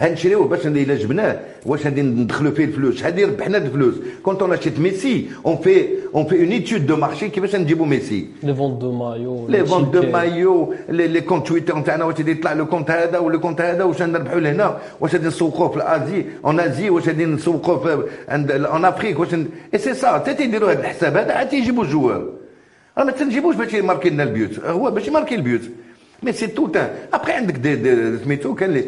هنشريوه باش إلا جبناه واش غادي ندخلوا فيه الفلوس؟ شحال يربحنا الفلوس. quand on achète Messi on fait on fait une étude de marché كيفاش نجيبوا ميسي les ventes de maillots les ventes de maillots les comptes Twitter نتاعنا واش غادي يطلع le compte هذا ولا compte هذا واش نربحوا لهنا واش غادي نسوقوه في l'Asie en Asie واش غادي نسوقوه في عند en Afrique واش et c'est ça تيديروا هذا الحساب هذا عاد تيجيبوا ال joueur راه ما تنجيبوش باش يماركي لنا البيوت. هو باش يماركي البيوت. Mais c'est tout un. Après, عندك des, سميتو كان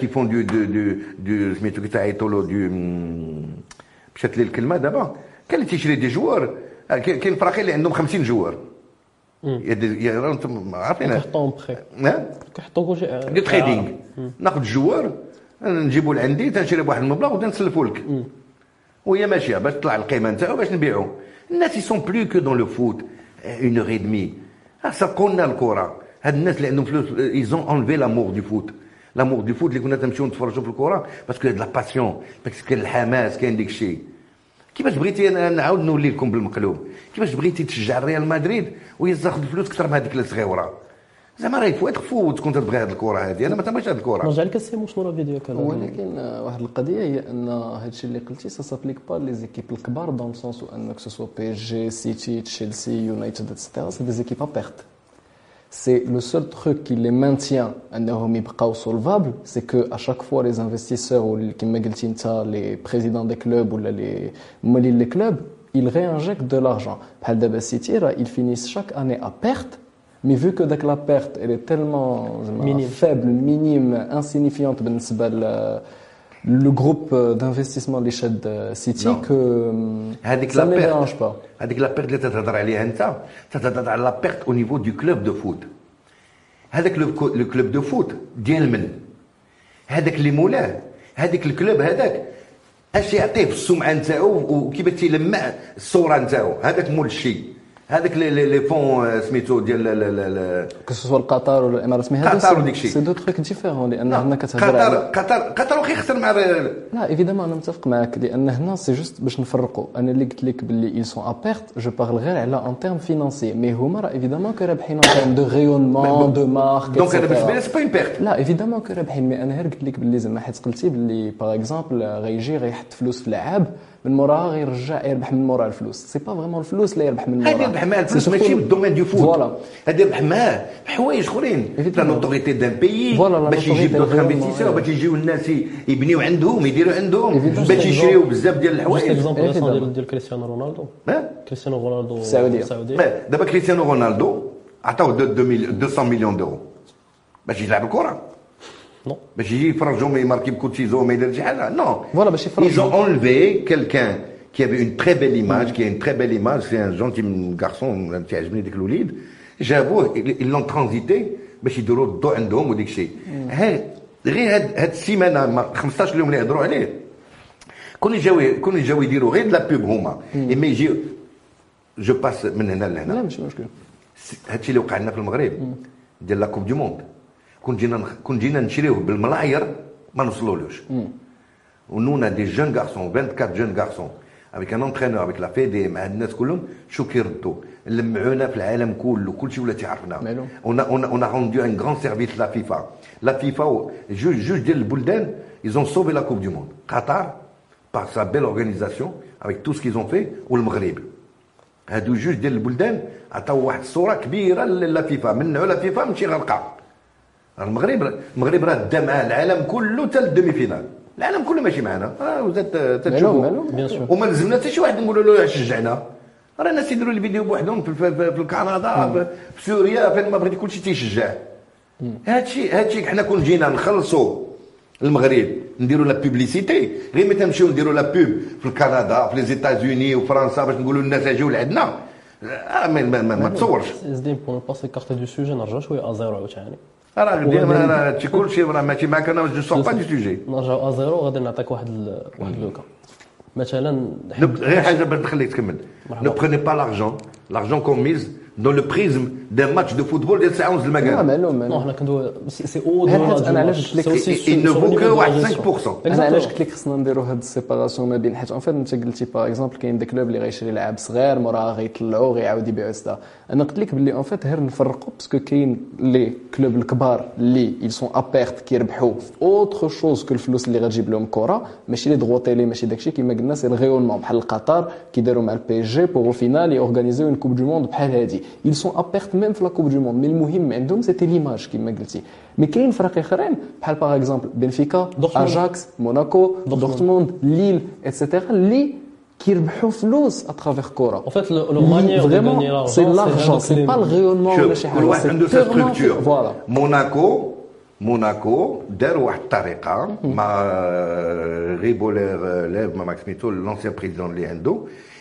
qui font du du du du سميتو كيتعيطوا du مشات لي الكلمة دابا كان اللي تيشري des joueurs كاين فراقي اللي عندهم 50 joueur أنتم عارفين كيحطوهم prêt كيحطوا كلشي des trading ناخذ ال joueur نجيبو لعندي تنشري بواحد المبلغ وتنسلفو لك. وهي ماشية باش تطلع القيمة نتاعو باش نبيعو. الناس ils sont plus que dans le foot en heure et demie سرقونا الكره هاد الناس اللي عندهم فلوس ils ont enlevé l'amour du foot l'amour du foot اللي كنا تمشيو نتفرجوا في الكره parce que la passion parce que كاين الحماس كاين ديك الشيء كيفاش بغيتي أنا نعاود نولي لكم بالمقلوب كيفاش بغيتي تشجع ريال مدريد وهي تاخذ الفلوس أكثر من هذيك الصغيره زعما راهي فوت فوت كنت تبغي هذه الكره هذه انا ما تبغيش هذه الكره نرجع لك السيمو شنو راه فيديو كان ولكن واحد القضيه هي ان هذا الشيء اللي قلتي سا سابليك با لي زيكيب الكبار دون سونس ان كو سوا بي اس جي سيتي تشيلسي يونايتد اتسيتيرا سي دي زيكيب ا بيرت c'est le seul truc qui les maintient solvables, c'est que à chaque fois les investisseurs ou les présidents des clubs ou les les clubs, ils réinjectent de l'argent. Ils finissent chaque année à perte, mais vu que la perte elle est tellement minime. faible, minime, insignifiante لو جروب d'investissement اللي شاد سيتي Non. كو هذيك ça لا ne بيرت dérange pas هذيك لا بيرت اللي تتهضر عليها انت تتهضر على لا بيرت او نيفو دو كلوب دو فوت هذاك لو كو- لو كلوب دو فوت ديال من هذاك اللي مولاه هذاك الكلوب هذاك اش يعطيه في السمعه نتاعو وكيف تيلمع الصوره نتاعو هذاك مول الشيء هذاك لي- les les fonds آه، سميتو ديال لا- لا- لا- لا- que ce soit القطر ولا الإمارات mais هذا قطر وديك الشيء. c'est deux trucs différents لأن لا، هنا كتهضر قطر قطر قطر واخا يخسر مع لا évidemment أنا متفق معك لأن هنا c'est juste باش نفرقوا. أنا اللي قلت لك باللي sont à perte je parle غير على en termes financiers mais هما راه évidemment que رابحين en termes de rayonnement de marque donc أنا بالنسبة لي c'est pas en perte لا évidemment que رابحين. Mais أنا غير قلت لك باللي زعما حيت قلتي باللي par exemple غيجي غيحط فلوس في لعاب. من موراها غيرجع يربح من مورا الفلوس. c'est pas vraiment الفلوس اللي يربح من موراها هذه يربح معاه الفلوس ماشي بال domaine du foot. Voilà هذا يربح معاه حوايج أخرين. لا. notoriété d'un pays باش يجيب d'autres le investisseurs rayonnement, باش يجيو الناس يبنيو عندهم يديروا عندهم. باش يشريو بزاف ديال الحوايج. exemple. ديال كريستيانو رونالدو؟ كريستيانو رونالدو ما- دابا كريستيانو رونالدو عطاوه deux- deux mille- 200 مليون d'euros باش يلعب الكره نو باش يجي يفرجهم يماركي بكل سيزون ما يدير شي حاجه نو فوالا باش Ils ont يفرجوا enlevé quelqu'un qui avait une très belle image, qui a une très belle image, c'est un gentil garçon, تعجبني ديك الوليد جابوه ils l'ont transité باش يديروا الضوء عندهم وديك الشيء ها غير هاد هاد السيمانه ما- 15 يوم اللي يهضروا عليه كون يجاو كون يجاو يديروا غير لا بوب هما اما يجي جو باس من هنا لا لهنا ماشي مشكل هادشي اللي وقع لنا في المغرب ديال لا كوب دو موند كون جينا كون جينا نشريوه بالملاير ما نوصلولوش و nous on a des jeunes garçons 24 jeunes garçons avec un entraîneur avec la FED مع الناس كلهم شو كيردوا لمعونا في العالم كله كل شيء ولا تعرفنا مالو. on a on a on a rendu un grand service la FIFA. La FIFA و- جوج جوج ديال البلدان ils ont sauvé la coupe du monde. Qatar par sa belle organisation avec tout ce qu'ils ont fait هادو جوج ديال البلدان عطاو واحد الصورة كبيره لا فيفا من لا فيفا ماشي غلقه المغرب المغرب راه دا مع العالم كله حتى لل demi-finale. العالم كله ماشي معنا. راه وزاد تشوفوا. مالو، bien sûr. وما لزمنا حتى شي واحد نقولوا له شجعنا راه الناس يديروا الفيديو بوحدهم في, في, في, في كندا في, في سوريا فين ما بغيتي كلشي تيشجع. هادشي هادشي حنا كون جينا نخلصوا المغرب نديروا la publicité غير متى نمشيو نديروا la pub في كندا في les États-Unis وفرنسا باش نقولوا للناس اجيو لعندنا. آه، ما, ما, ما, ما تصورش. زدين pour pas s'écarter du sujet نرجعو شوية à zéro عاوتاني راه ديما راه هادشي كلشي راه ماشي معاك أنا je sors pas du sujet نرجعو à zéro غادي نعطيك واحد. واحد le cas مثلا غير حاجة باش نخليك تكمل مرحبا. ne prenez pas l'argent l'argent qu'on dans le prisme d'un match de football ديال ساعه ونص المكان معلوم non معلوم حنا كندوي c'est au-delà أنا علاش قلت لك il ne vaut que واحد 5% أنا علاش قلت لك خصنا نديروا هاد ال séparation ما بين حيت en fait انت قلتي par exemple كاين des clubs اللي غيشري لعاب صغير موراها غيطلعوا غيعاود يبيعوا ستا أنا قلت لك باللي en fait غير نفرقوا parce que كاين les clubs الكبار اللي ils sont à perte كيربحوا في autre chose que الفلوس اللي غتجيب لهم كره ماشي les droits télé ماشي داكشي كيما قلنا c'est ال rayonnement بحال قطر كيداروا مع ال PSG pour finale يورغانيزيو une Coupe du Monde بحال هادي ils سون ا بيرت ميم في لا كوب دو موند مي المهم عندهم سيتي ليماج كيما قلتي مي كاين فرق اخرين بحال باغ اكزومبل بنفيكا دورتموند. اجاكس موناكو دورتموند. دورتموند ليل اتسيتيرا اللي كيربحوا فلوس اترافيغ كوره En fait, le, le manière de gagner l'argent, سي لارجون سي با الغيونمون ولا شوف شي كل حاجه واحد عنده سا ستركتور فوالا موناكو موناكو داروا واحد الطريقه مع ريبولير ليف مع ماك سميتو لونسيان بريزيدون اللي عنده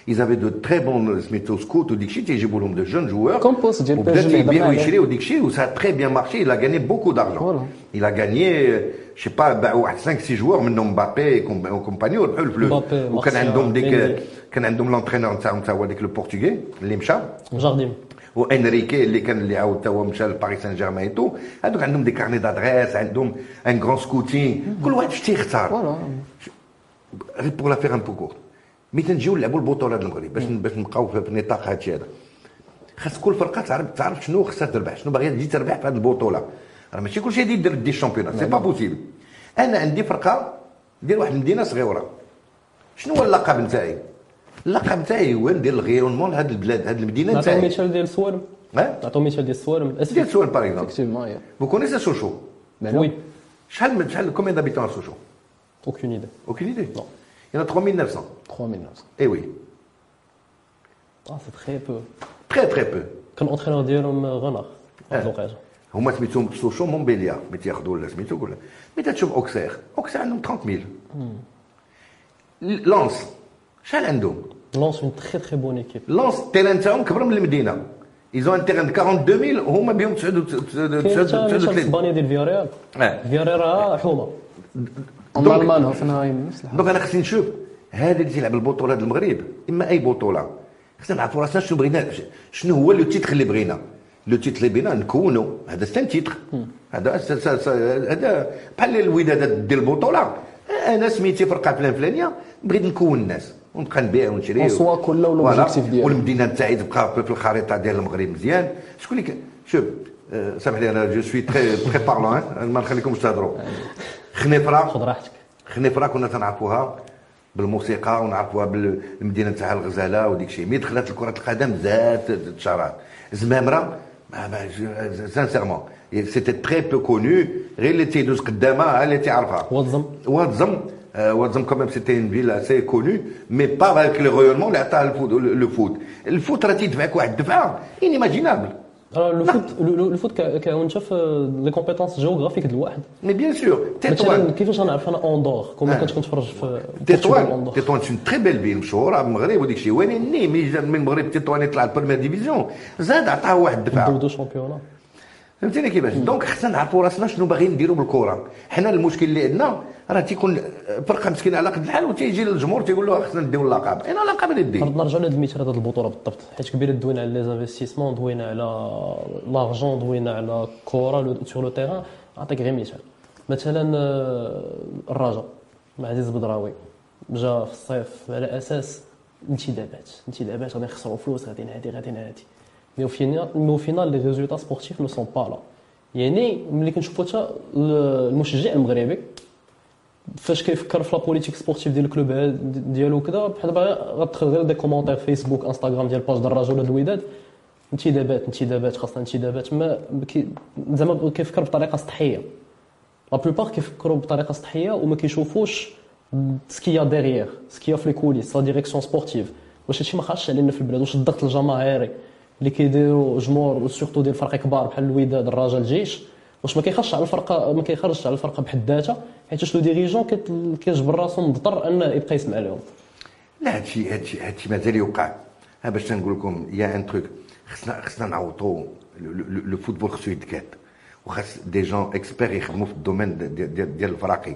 ils avaient de très bons سميتو سكوت وديك الشيء تيجيبوا لهم دو جون جوار كومبوست ديال وبدا PSG اللي هضرنا يبيعوا عليه. يشريوا ديك الشيء وسا تري بيان مارشي il a gagné beaucoup d'argent Voilà. il a gagné je sais pas باعوا واحد 5 6 جوار منهم مبابي وكومباني وربحوا الفلوس مبابي، وكان مارسيال، عندهم ديك ميندي. كان عندهم لونترينور نتاعهم تا هو ديك لو بورتوغي اللي مشى جارديم وانريكي اللي كان اللي عاود توا مشى لباريس سان جيرمان تو هذوك عندهم دي كارني دادريس عندهم ان غران سكوتين كل واحد شتي يختار فوالا غير بور لا فيغ ان mais تنجيو نلعبوا البطولة ديال المغرب باش باش نبقاو في نطاق هادشي هذا. خاص كل فرقة تعرف تعرف شنو خصها تربح شنو باغية تجي تربح في هذه البطولة. راه ماشي كلشي يدير يدير des championnats c'est pas possible أنا عندي فرقة ديال واحد المدينة صغيرة. شنو هو اللقب نتاعي؟ اللقب نتاعي هو ندير الغيرونمون لهاد البلاد هاد المدينة نعطيو نتاعي. مثال ديال السوالم ها؟ نعطيو مثال ديال السوالم ديال Sochaux par exemple Vous connaissez Sochaux oui شحال من شحال d'habitants à Sochaux اوكين ايدي y en a 3900. 3900 Eh oui. اه سي تخي بو Très très peu. كان اونترينور ديالهم غنر واحد آه. الوقيته هما سميتهم سوشو مونبيليا مي تياخذوا ولا سميتو ولا مي تشوف اوكسير اوكسير عندهم 30000 لونس شحال عندهم لونس اون تري تري بون ايكيب لونس التيران تاعهم كبر من المدينه ايزون ان تيران 42000 هما بهم كاين 39 اسبانيا ديال فياريال اه فياريال راه حومه اما المان هوفنهايم نفس الحاجه دونك انا خصني نشوف هذا اللي تيلعب البطولة المغرب. إما أي بطولة. خصنا نعرفوا راسنا شنو بغينا؟ شنو هو le titre اللي بغينا؟ le titre اللي بغينا نكونوا. هذا ses titres. هذا هذا بحال الودادات ديال البطولة. أنا سميتي فرقة فلان فلانية. بغيت نكون الناس. ونبقى نبيع ونشري. soi كل objectif ديالو. والمدينة تاعي تبقى في الخريطة ديال المغرب مزيان. شكون اللي شوف آه، سامح لي أنا je suis très très parlant ما نخليكمش تهضروا. خنيفرة. خذ راحتك. خنيفرة كنا تنعرفوها. بالموسيقى ونعرفوها بالمدينة تاع الغزالة وديك الشيء mais دخلت كره القدم زادت تشارات زمامرة sincèrement c'était très peu connu غير اللي تيدوز قدامها اللي تيعرفها واتزم واتزم واتزم quand même c'était une ville assez connue mais pas avec le rayonnement اللي عطاها الـ foot الـ foot راه تيدفعك واحد الدفعه inimaginable راه le foot le le foot كا- كيعاون حتى في les compétences géographiques ديال الواحد mais bien sûr تيتوان كيفاش غنعرف أنا en dehors qu'on آه. كنت كنتفرج في تطوان تطوان c'est très belle ville مشهوره بالمغرب وديك الشيء ني mais جا من المغرب تطوان يطلع الـ première division زاد عطاه واحد الدفعه deux deux championnats فهمتيني كيفاش؟ donc خصنا نعرفوا راسنا شنو باغيين نديروا بالكره حنا المشكل اللي عندنا راه تيكون فرقة مسكينة على قد الحال وتيجي للجمهور تيقول له خصنا نديو اللقب. أنا لقب ندي نرجعوا لهذا المثال هذا البطولة بالضبط. حيت كبيره دوينا على les investissements دوينا على l'argent دوينا على كره sur le terrain نعطيك غير مثال. مثلا آه، الرجاء مع عزيز بدراوي جا في الصيف على أساس انتدابات. انتدابات غادي نخسروا فلوس غادي نهادي غادي نهادي mais au final mais au final les résultats sportifs ne sont pas là يعني ملي كنشوفوا حتى المشجع المغربي فاش كيفكر في la politique sportive ديال الـ club ديالو كذا بحال دابا غتدخل غير des commentaires فيسبوك انستغرام ديال page د الرجاء ولا الوداد انتدابات انتدابات خاصنا انتدابات ما زعما كيفكر بطريقة سطحية. la plupart كيفكروا بطريقة سطحية وما كيشوفوش سكيا ديغيير سكيا في لي كوليس لا ديريكسيون سبورتيف واش هادشي ما خاصش علينا في البلاد واش الضغط الجماهيري. اللي كيديروا جمهور surtout ديال فرق كبار بحال الوداد الرجاء الجيش واش ما كيخرجش على الفرقة ما كيخرجش على الفرقة بحد ذاتها حيت le dirigeant كيجبر راسو مضطر انه يبقى يسمع لهم. لا هادشي هادشي هادشي مازال يوقع. باش تنقول لكم y a un truc خصنا خصنا نعوضوا le football خصو يتكاد وخاص des gens experts يخدموا في الـ domaine ديال ديال ديال الفراقي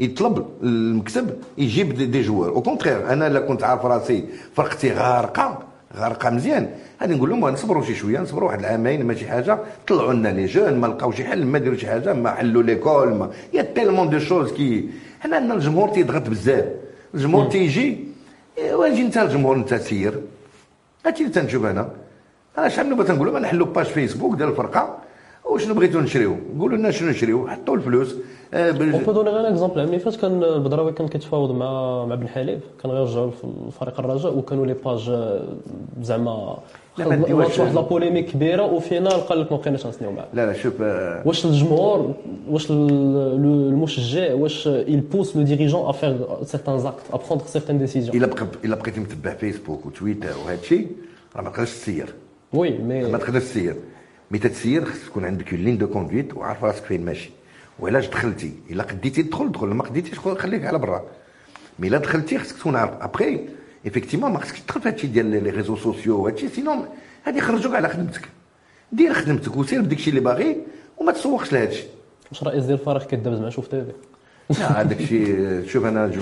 يطلب المكسب يجيب des, des joueurs. au contraire أنا لا كنت عارف راسي فرقتي غارقة غارقة مزيان. غادي نقول لهم نصبروا شي شوية نصبروا واحد العامين ماشي حاجة. طلعوا لنا les jeunes ما لقاو شي حل ما ديروا شي حاجة ما حلوا l'école ما y a tellement de choses que حنا عندنا الجمهور تيضغط بزاف. الجمهور تيجي إيه، واجي انت الجمهور انت سير. هادشي اللي تنشوف أنا. أنا شحال من مره تنقول لهم نحلوا page فيسبوك ديال الفرقة. وشنو بغيتوا نشريو؟ قولوا لنا شنو نشريو حطوا الفلوس آه، بال- on peut donner غير exemple اللي فات كان البدراوي كان كيتفاوض مع مع بن حليب كان غيرجعوا في الفريق الرجاء وكانوا les pages زعما ما واحد la polémique كبيره و final قال لك ما بقيناش نسنيو معاه لا لا شوف واش الجمهور واش ال- le- المشجع واش il pousse le dirigeant à faire certains actes à prendre certaines décisions. الا بقى الا بقيتي متبع فيسبوك وتويتر وهادشي راه ما تقدرش تسير وي ما مي تقدرش تسير مي تتسير خص تكون عندك une ligne de conduite وعارف راسك فين ماشي. وعلاش دخلتي؟ إلا قديتي تدخل دخل. ما قديتيش خليك على برا. mais إلا دخلتي خصك تكون عارف. après effectivement ما خصكش تدخل في هادشي ديال les réseaux sociaux وهادشي sinon هادي يخرجوك على خدمتك. دير خدمتك وسير بداكشي اللي باغي وما تسوقش لهادشي. واش رئيس ديال الفريق كيدابز مع شوف تيفي. هذاك الشيء شوف أنا je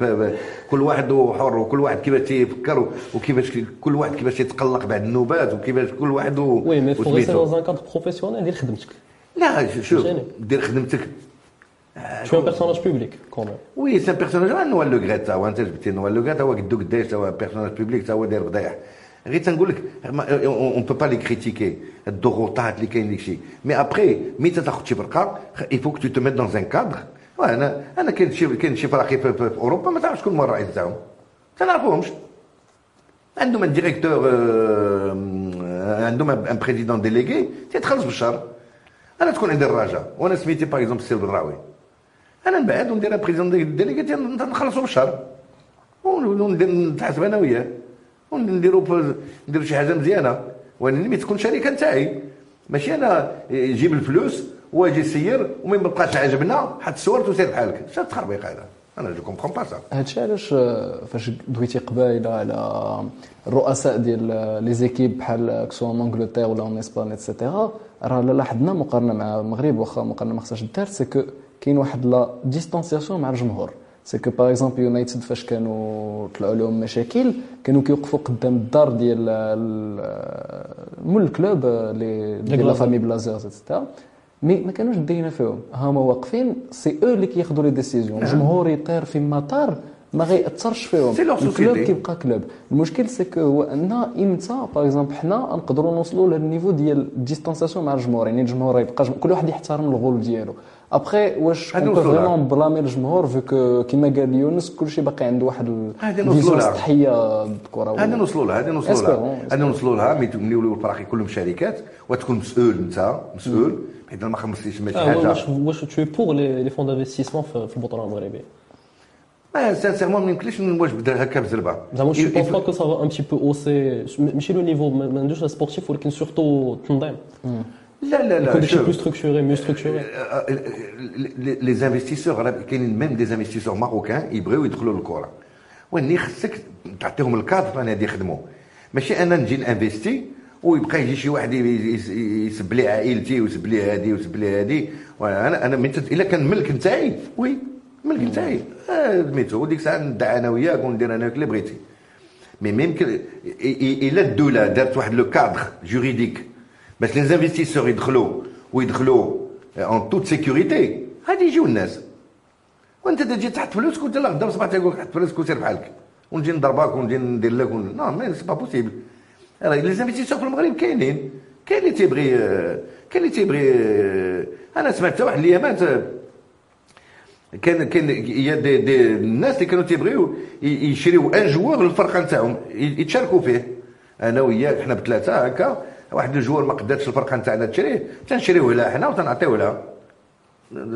bah كل واحد وحر وكل واحد كيفاش تيفكر وكيفاش كل واحد كيفاش يتقلق بعد النوبات وكيفاش كل واحد و- oui mais faut rester وسميتو. dans un cadre professionnel ديال خدمتك. لا شوف؟ دير خدمتك. شو un personnage public quand même oui c'est personnage لو غريت تا هو أنت جبتي نوال لو غريت هو قدو قداش هو personnage public هو داير فضايح غير تنقول لك on peut pas les critiquer الضغوطات اللي كاين داك الشيء mais après mais تاخذ شي il faut que tu te mettes dans un cadre وأنا أنا كاين شي كاين شي فراقي في, في, في أوروبا ما تعرفش شكون هو الرئيس تاعهم ما نعرفوهمش عندهم un directeur عندهم un président délégué تيتخلص بالشهر. أنا تكون عندي الرجاء وأنا سميتي par exemple السي البدراوي أنا نبعد وندير président délégué نخلصوا بالشهر. ونتحاسب أنا وياه. ونديروا نديروا شي حاجة مزيانة. وأنا ملي تكون شركه نتاعي. ماشي أنا يجيب الفلوس واجي سير وما يبقاش عجبنا حط صورت وسير بحالك. شنو التخربيق هذا أنا je comprends pas ça هادشي علاش فاش دويتي قبايلة على الرؤساء ديال les équipes بحال que ce soit en Angleterre ولا en Espagne et cetera راه لاحظنا مقارنة مع المغرب واخا مقارنة ما خصهاش دار c'est que كاين واحد la distanciation مع الجمهور. c'est que par exemple يونايتد فاش كانوا طلعوا لهم مشاكل كانوا كيوقفوا قدام الدار ديال مول ال club ديال la famille Glazers et cetera mais ما كانوش دايرين فيهم. هما واقفين c'est eux اللي كياخذوا les décisions الجمهور يطير في مطار ما غيأثرش فيهم. ال club كيبقى club المشكل c'est que هو إن إمتى par exemple حنا نقدروا نوصلوا لل niveau ديال ال distanciation مع الجمهور. يعني الجمهور يبقى كل واحد يحترم ال rôle ديالو. après واش on vraiment blâmer الجمهور فيك كيما قال يونس كلشي باقي عنده واحد الفيزيون سطحية الكره هذا نوصلوا لها هذا نوصلوا لها. هذا نوصلوا لها. ملي يوليو الفراقي كلهم شركات وتكون مسؤول انت مسؤول. حيت ما خمستيش ماشي حاجه واش واش تو بور لي فون دانفستيسمون في البطوله المغربيه ما سانسيرمون ما يمكنليش واش بدا هكا بزربه زعما جو بونس با كو سافا ان بتي بو اوسي ماشي لو نيفو ما عندوش سبورتيف ولكن سورتو التنظيم لا لا لا يكون داكشي بلو ستركتوري ميو ستركتوري لي زانفستيسور كاينين ميم دي زانفستيسور ماروكان يبغيو يدخلوا للكره واني خصك تعطيهم الكادر انا غادي يخدموا ماشي انا نجي نانفيستي ويبقى يجي شي واحد يسب لي عائلتي ويسب لي هادي ويسب لي هادي. وأنا أنا إلا كان ملك نتاعي. oui ملك نتاعي. سميتو وديك الساعة ندعي أنا وياك وندير أنا اللي بغيتي. مي ميم إلا الدولة دارت واحد le cadre juridique باش les investisseurs يدخلوا ويدخلوا en toute sécurité غادي يجيو الناس. وانت تجي تحط فلوسك وانت غدا الصباح تقول تحط فلوسك وسير بحالك. ونجي نضربك ونجي ندير لك non mais c'est pas possible les investisseurs في المغرب كاينين كاين اللي تيبغي كاين اللي تيبغي أنا سمعت حتى واحد الايامات كان كان يا دي, دي الناس اللي كانوا تيبغيو يشريو un joueur للفرقة نتاعهم يتشاركوا فيه. أنا وياك حنا بثلاثة هكا واحد ال joueur ما قدرتش الفرقة نتاعنا تشريه تنشريوه لها حنا وتنعطيوه لها.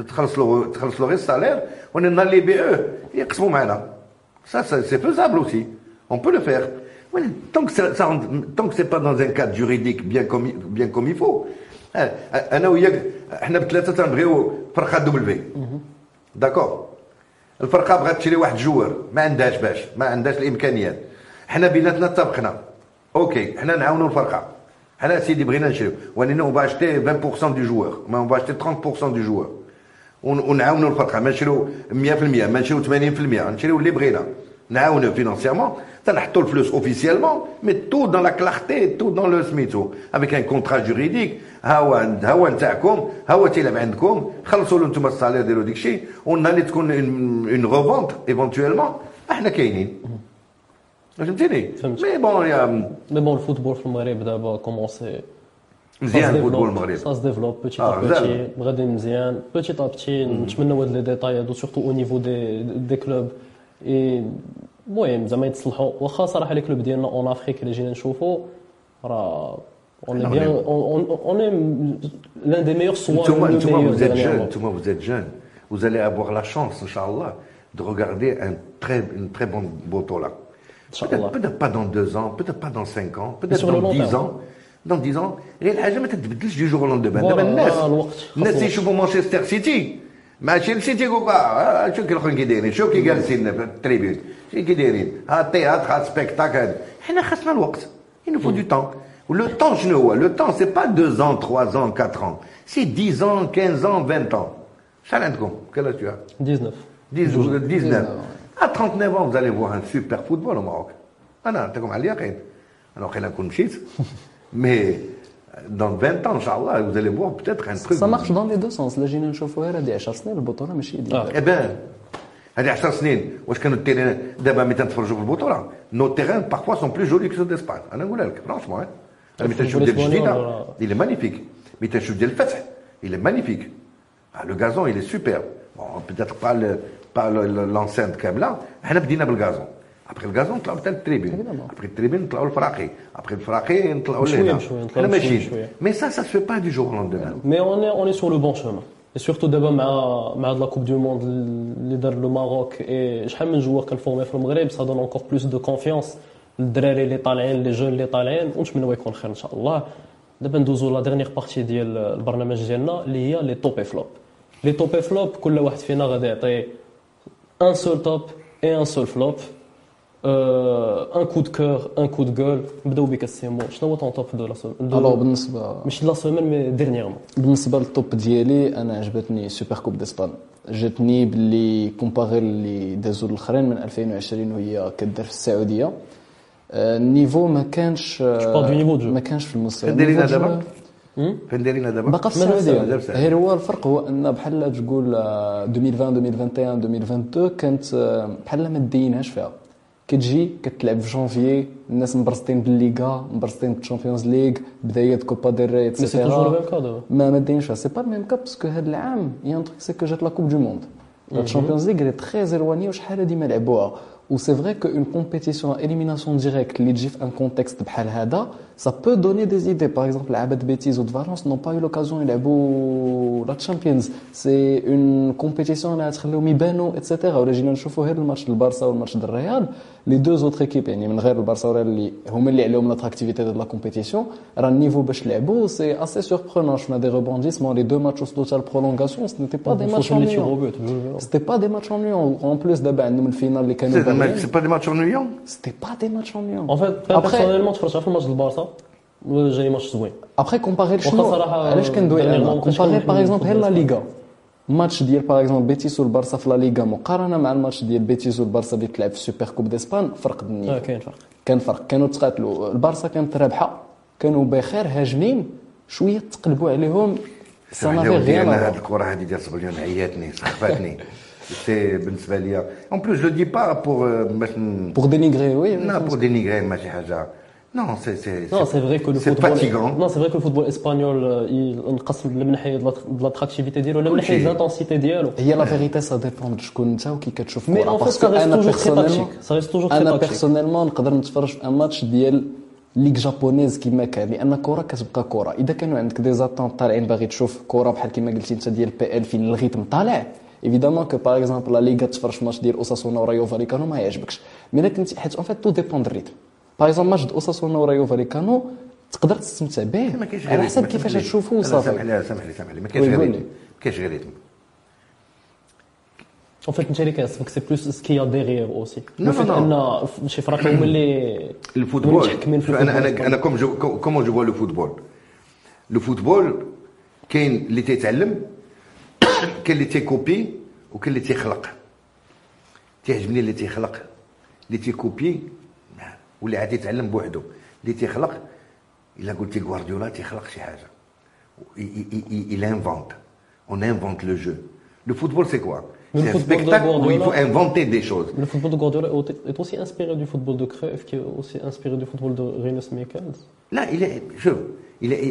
تخلص له تخلص له غير ال salaire ونهار اللي يبيعوه يقسموا معنا. ça c'est faisable aussi on peut le faire tant que ça, ça tant que c'est pas dans un cadre juridique bien comme bien comme il faut. أنا وياك إحنا بثلاثه تنبغيو فرقه W d'accord الفرقه بغات تشري واحد joueur ما عندهاش باش ما عندهاش الامكانيات حنا بيناتنا اتفقنا OK حنا نعاونوا الفرقه حنا سيدي بغينا نشريو ولكن on achète 20% du joueur ما on achète 30% du joueur ونعاونوا الفرقه ما نشريو 100% ما نشريو 80% نشريو اللي بغينا نعاونوا financièrement تنحطوا الفلوس officiellement mais tout dans la clarté tout dans le سميتو avec un contrat juridique ها هو ها هو نتاعكم ها هو تيلعب عندكم خلصوا له أنتم ال salaire ديروا ديك الشيء ونهار اللي تكون une revente éventuellement إحنا كاينين فهمتيني mais bon يا mais bon ال football في المغرب دابا commence مزيان ال football المغرب ça développe petit à petit غادي مزيان petit à petit نتمنوا هاد les détails هادو surtout au niveau des des clubs المهم زعما يتصلحوا واخا صراحه لي كلوب ديالنا اون افريك اللي جينا نشوفوا راه on est bien, on, on, on est l'un des meilleurs, soit Thomas, le Thomas, meilleur vous êtes jeune, dernièrement. Thomas, vous êtes jeune. Vous allez avoir la chance, Inch'Allah, de regarder un très, une très bonne moto là. Peut-être Inch'Allah. peut pas dans deux ans, peut-être pas dans cinq ans, peut-être sur le dans long dix terme. ans. Dans dix ans, غير الحاجه ما تتبدلش دي جور لوندومان Voilà, دابا الناس الوقت الناس خاص يشوفوا مانشستر سيتي ماشي السيتي يقول آه، شوف كي الاخرين كي دايرين شوف كي جالسين في التريبيون شوف كي دايرين ها التياتر ها سبيكتاكل هذا حنا خاصنا الوقت il nous faut du temps le temps شنو هو le temps c'est pas deux ans trois ans quatre ans c'est dix ans quinze ans vingt ans شحال عندكم quel âge tu as 19 10 ou 19 19, à 39 ans vous allez voir un super football au Maroc انا نعطيكم على اليقين انا واقيلا نكون مشيت mais dans 20 ans inchallah vous allez voir peut-être un truc سا مارش دون لي دو سونس لا جينا نشوفوا غير هذه 10 سنين البطوله ماشي ديال آه. Eh ben, هذه 10 سنين واش كانوا التيران دابا ملي تنتفرجوا في البطوله نو تيران بارفوا سون بلو جولي كو سو ديسبان انا نقولها لك فرانشمون انا ملي تنشوف ديال الفوتبول الجديده الإسباني il est magnifique ملي تنشوف ديال الفتح il est magnifique Ah, le gazon il est super peut-être pas le pas l'enceinte كامله حنا بدينا بالغازون ابخي الغازون نطلعوا حتى للتريبين ابخي التريبين نطلعوا للفراقي ابخي الفراقي نطلعوا لهنا حنا ماشيين مي سا سا سو با دي جور au lendemain mais on est on est sur Surtout دابا مع مع لا كوب دو موند اللي دار لو ماروك اي شحال من جوار كنفورمي في المغرب سا دون encore plus de confiance. الدراري اللي طالعين les jeunes اللي طالعين ونتمنوا يكون خير ان شاء الله دابا ندوزو la dernière partie ديال البرنامج ديالنا اللي هي les top flop les top flop كل واحد فينا غادي يعطي un seul top et un seul flop un coup de cœur un coup de gueule نبداو بك أ Simo شنو هو ton top de la semaine allô بالنسبة ماشي la semaine mais dernièrement بالنسبة لل top ديالي أنا عجبتني Super Coupe d'Espagne جاتني باللي comparé اللي دازو الاخرين من 2020 وهي كدار في السعوديه ال niveau ما كانش ما كانش في المستوى فين دايرين دابا فين دايرين دابا باقا في السعوديه غير هو الفرق هو ان بحال تقول 2020 2021 2022 كانت بحال ما ديناش فيها كتجي كتلعب في جونفيي الناس مبرسطين بالليغا مبرسطين بال Champions League بداية Copa del Rey et cetera ما ما داينش c'est pas ال même cas parce que هذا العام y a un truc c'est que جات la Coupe du Monde ال Champions League ري تري زيرواني وشحال هادي ما لعبوها و سي فري كو اون كومبيتيسيون اليميناسيون ديريكت اللي تجي في ان كونتكست بحال هذا سا بو دوني دي زيدي باغ اكزومبل لعبات بيتيز و فالونس نون با يو لوكازيون يلعبوا لا تشامبيونز سي اون كومبيتيسيون اللي غتخليهم يبانوا اتسيتيرا ولا جينا نشوفوا غير الماتش البارسا والماتش ديال الريال لي دو زوتر ايكيب يعني من غير البارسا والريال اللي هما اللي عليهم لاتراكتيفيتي ديال لا كومبيتيسيون راه النيفو باش لعبوا سي اسي سوربرونون شفنا دي روبونديسمون لي دو ماتش وصلوا حتى البرولونغاسيون سي نيتي با دي ماتش سيتي با دي ماتش اونيون اون بلوس دابا عندهم الفينال اللي كانوا سي با دي ماتش ennuyant C'était pas des matchs ennuyants. En fait, personnellement, تفرجت في الماتش البارسا جاني ماتش زوين. Après comparer شنو علاش كندوي أنا comparer par exemple غير لا ليغا ماتش ديال par exemple بيتيس والبارسا في لا ليغا مقارنه مع الماتش ديال بيتيس والبارسا اللي تلعب في ال Super Coupe d'Espagne فرق ال niveau آه كاين فرق كان فرق كانوا تقاتلوا البارسا كانت رابحه كانوا بخير هاجمين شوية تقلبوا عليهم سانافي غيان هذه الكرة هذه ديال صبريون عياتني سخفتني سي بالنسبة ليا. اون بلوس جو دي با بور باش بور دينيغري وي لا بور دينيغري ماشي حاجة Non, c'est Non, c'est vrai que le football fatigant. Non, c'est vrai que le football espagnol ينقسم من ناحيه de l'attractivité ديالو ولا من ناحيه لانتونسيتي ديالو هي لا فيغيتي سا ديبون شكون انت وكي كتشوف مي اون فيت أنا بيرسونيلمون أنا بيرسونيلمون نقدر نتفرج في ان ماتش ديال ligue japonaise كيما كان لأن كره كتبقى كره اذا كانوا عندك des attentes طالعين باغي تشوف كره بحال كيما قلتي انت ديال PL فين ال rythme طالع évidemment que par exemple لا ليغا تفرج في ماتش ديال اوساسونا ورايو فاليكانو ما يعجبكش mais كنتي حيت en fait tout dépend de ال rythme par exemple match اوساسونا ورايو فاليكانو تقدر تستمتع به. على حسب كيفاش تشوفه وصافي سامح لي سامح لي سامح لي ما كاينش غير ما كاينش غير rythme. En fait, انت اللي كيعصبك c'est plus ce qui dérange aussi le fait إن شي فرق هما اللي ال football أنا أنا أنا comme je comment je vois le football le football كاين اللي تيتعلم كاين اللي تي copie وكاين اللي تيخلق تيعجبني اللي تيخلق اللي تي copie واللي عاد يتعلم بوحدو اللي تيخلق الا قلتي غوارديولا تيخلق شي حاجه il invente on invente le jeu le football c'est quoi c'est un spectacle où il faut inventer des choses le football de Guardiola est aussi inspiré du football de Cruyff qui est aussi inspiré du football de Rinus Michels là il est je il est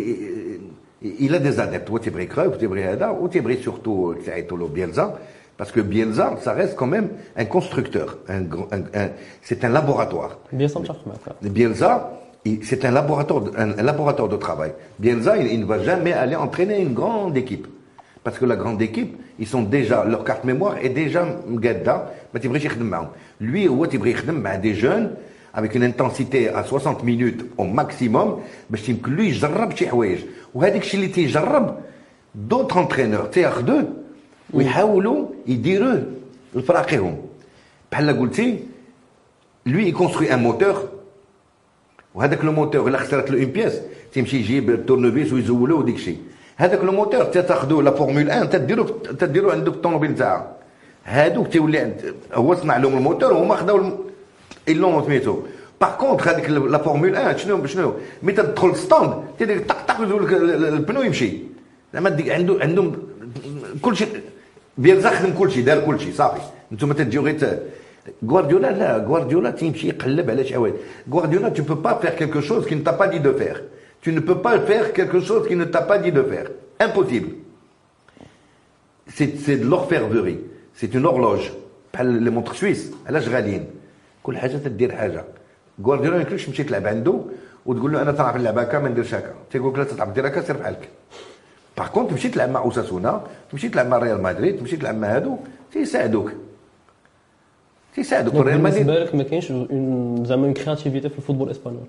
il a des adeptes وتبغي كرويف وتبغي هذا وتبغي surtout تعيطوا له بيلزا Parce que Bielsa, ça reste quand même un constructeur. Un, un, un, c'est un laboratoire. Bielsa, c'est un laboratoire, un, laboratoire de travail. Bielsa, il, il, ne va jamais aller entraîner une grande équipe. Parce que la grande équipe, ils sont déjà, leur carte mémoire est déjà mgadda, Lui, il des jeunes avec une intensité à 60 minutes au maximum, lui, il jarrab شي حوايج. وهذاك الشيء اللي تيجرب d'autres entraîneurs تياخذوه ويحاولوا يديروه لفراقيهم بحال قلتي il construit un moteur. وهذاك le moteur إلا خسرت له une pièce تيمشي يجيب التورنوفيس ويزولو وديك الشيء هذاك لو موتور تاخذوا لا فورمول 1 تديرو تديرو عندك الطوموبيل تاعها هادوك تيولي عند هو صنع لهم الموتور وهما خداو ايلون سميتو باغ كونتخ هذيك لا فورمول 1 شنو شنو؟ مي تدخل الستاند تيدير طق طق البنو يمشي. زعما عنده عندهم كل شيء بيرزا خدم كل شيء دار كل شيء صافي. أنتم تجيو غير غوارديولا لا غوارديولا تيمشي يقلب على حوايج غوارديولا tu peux pas faire quelque chose qui ne t'a pas dit de faire. Tu ne peux pas faire quelque chose qui ne t'a pas dit de impossible. C'est c'est de l'orfèvrerie. C'est une horloge. بحال les montres suisses علاش غاليين كل حاجة تدير حاجة غوارديولا ما يمكنش تمشي تلعب عنده وتقول له أنا تلعب اللعبه هكا ما نديرش هكا تيقول لك لا تلعب دير هكا سير بحالك par contre تمشي تلعب مع اوساسونا تمشي تلعب مع ريال مدريد تمشي تلعب مع هادو تيساعدوك تيساعدوك ريال مدريد بالنسبة لك ما كاينش زعما une créativité في ال football espagnol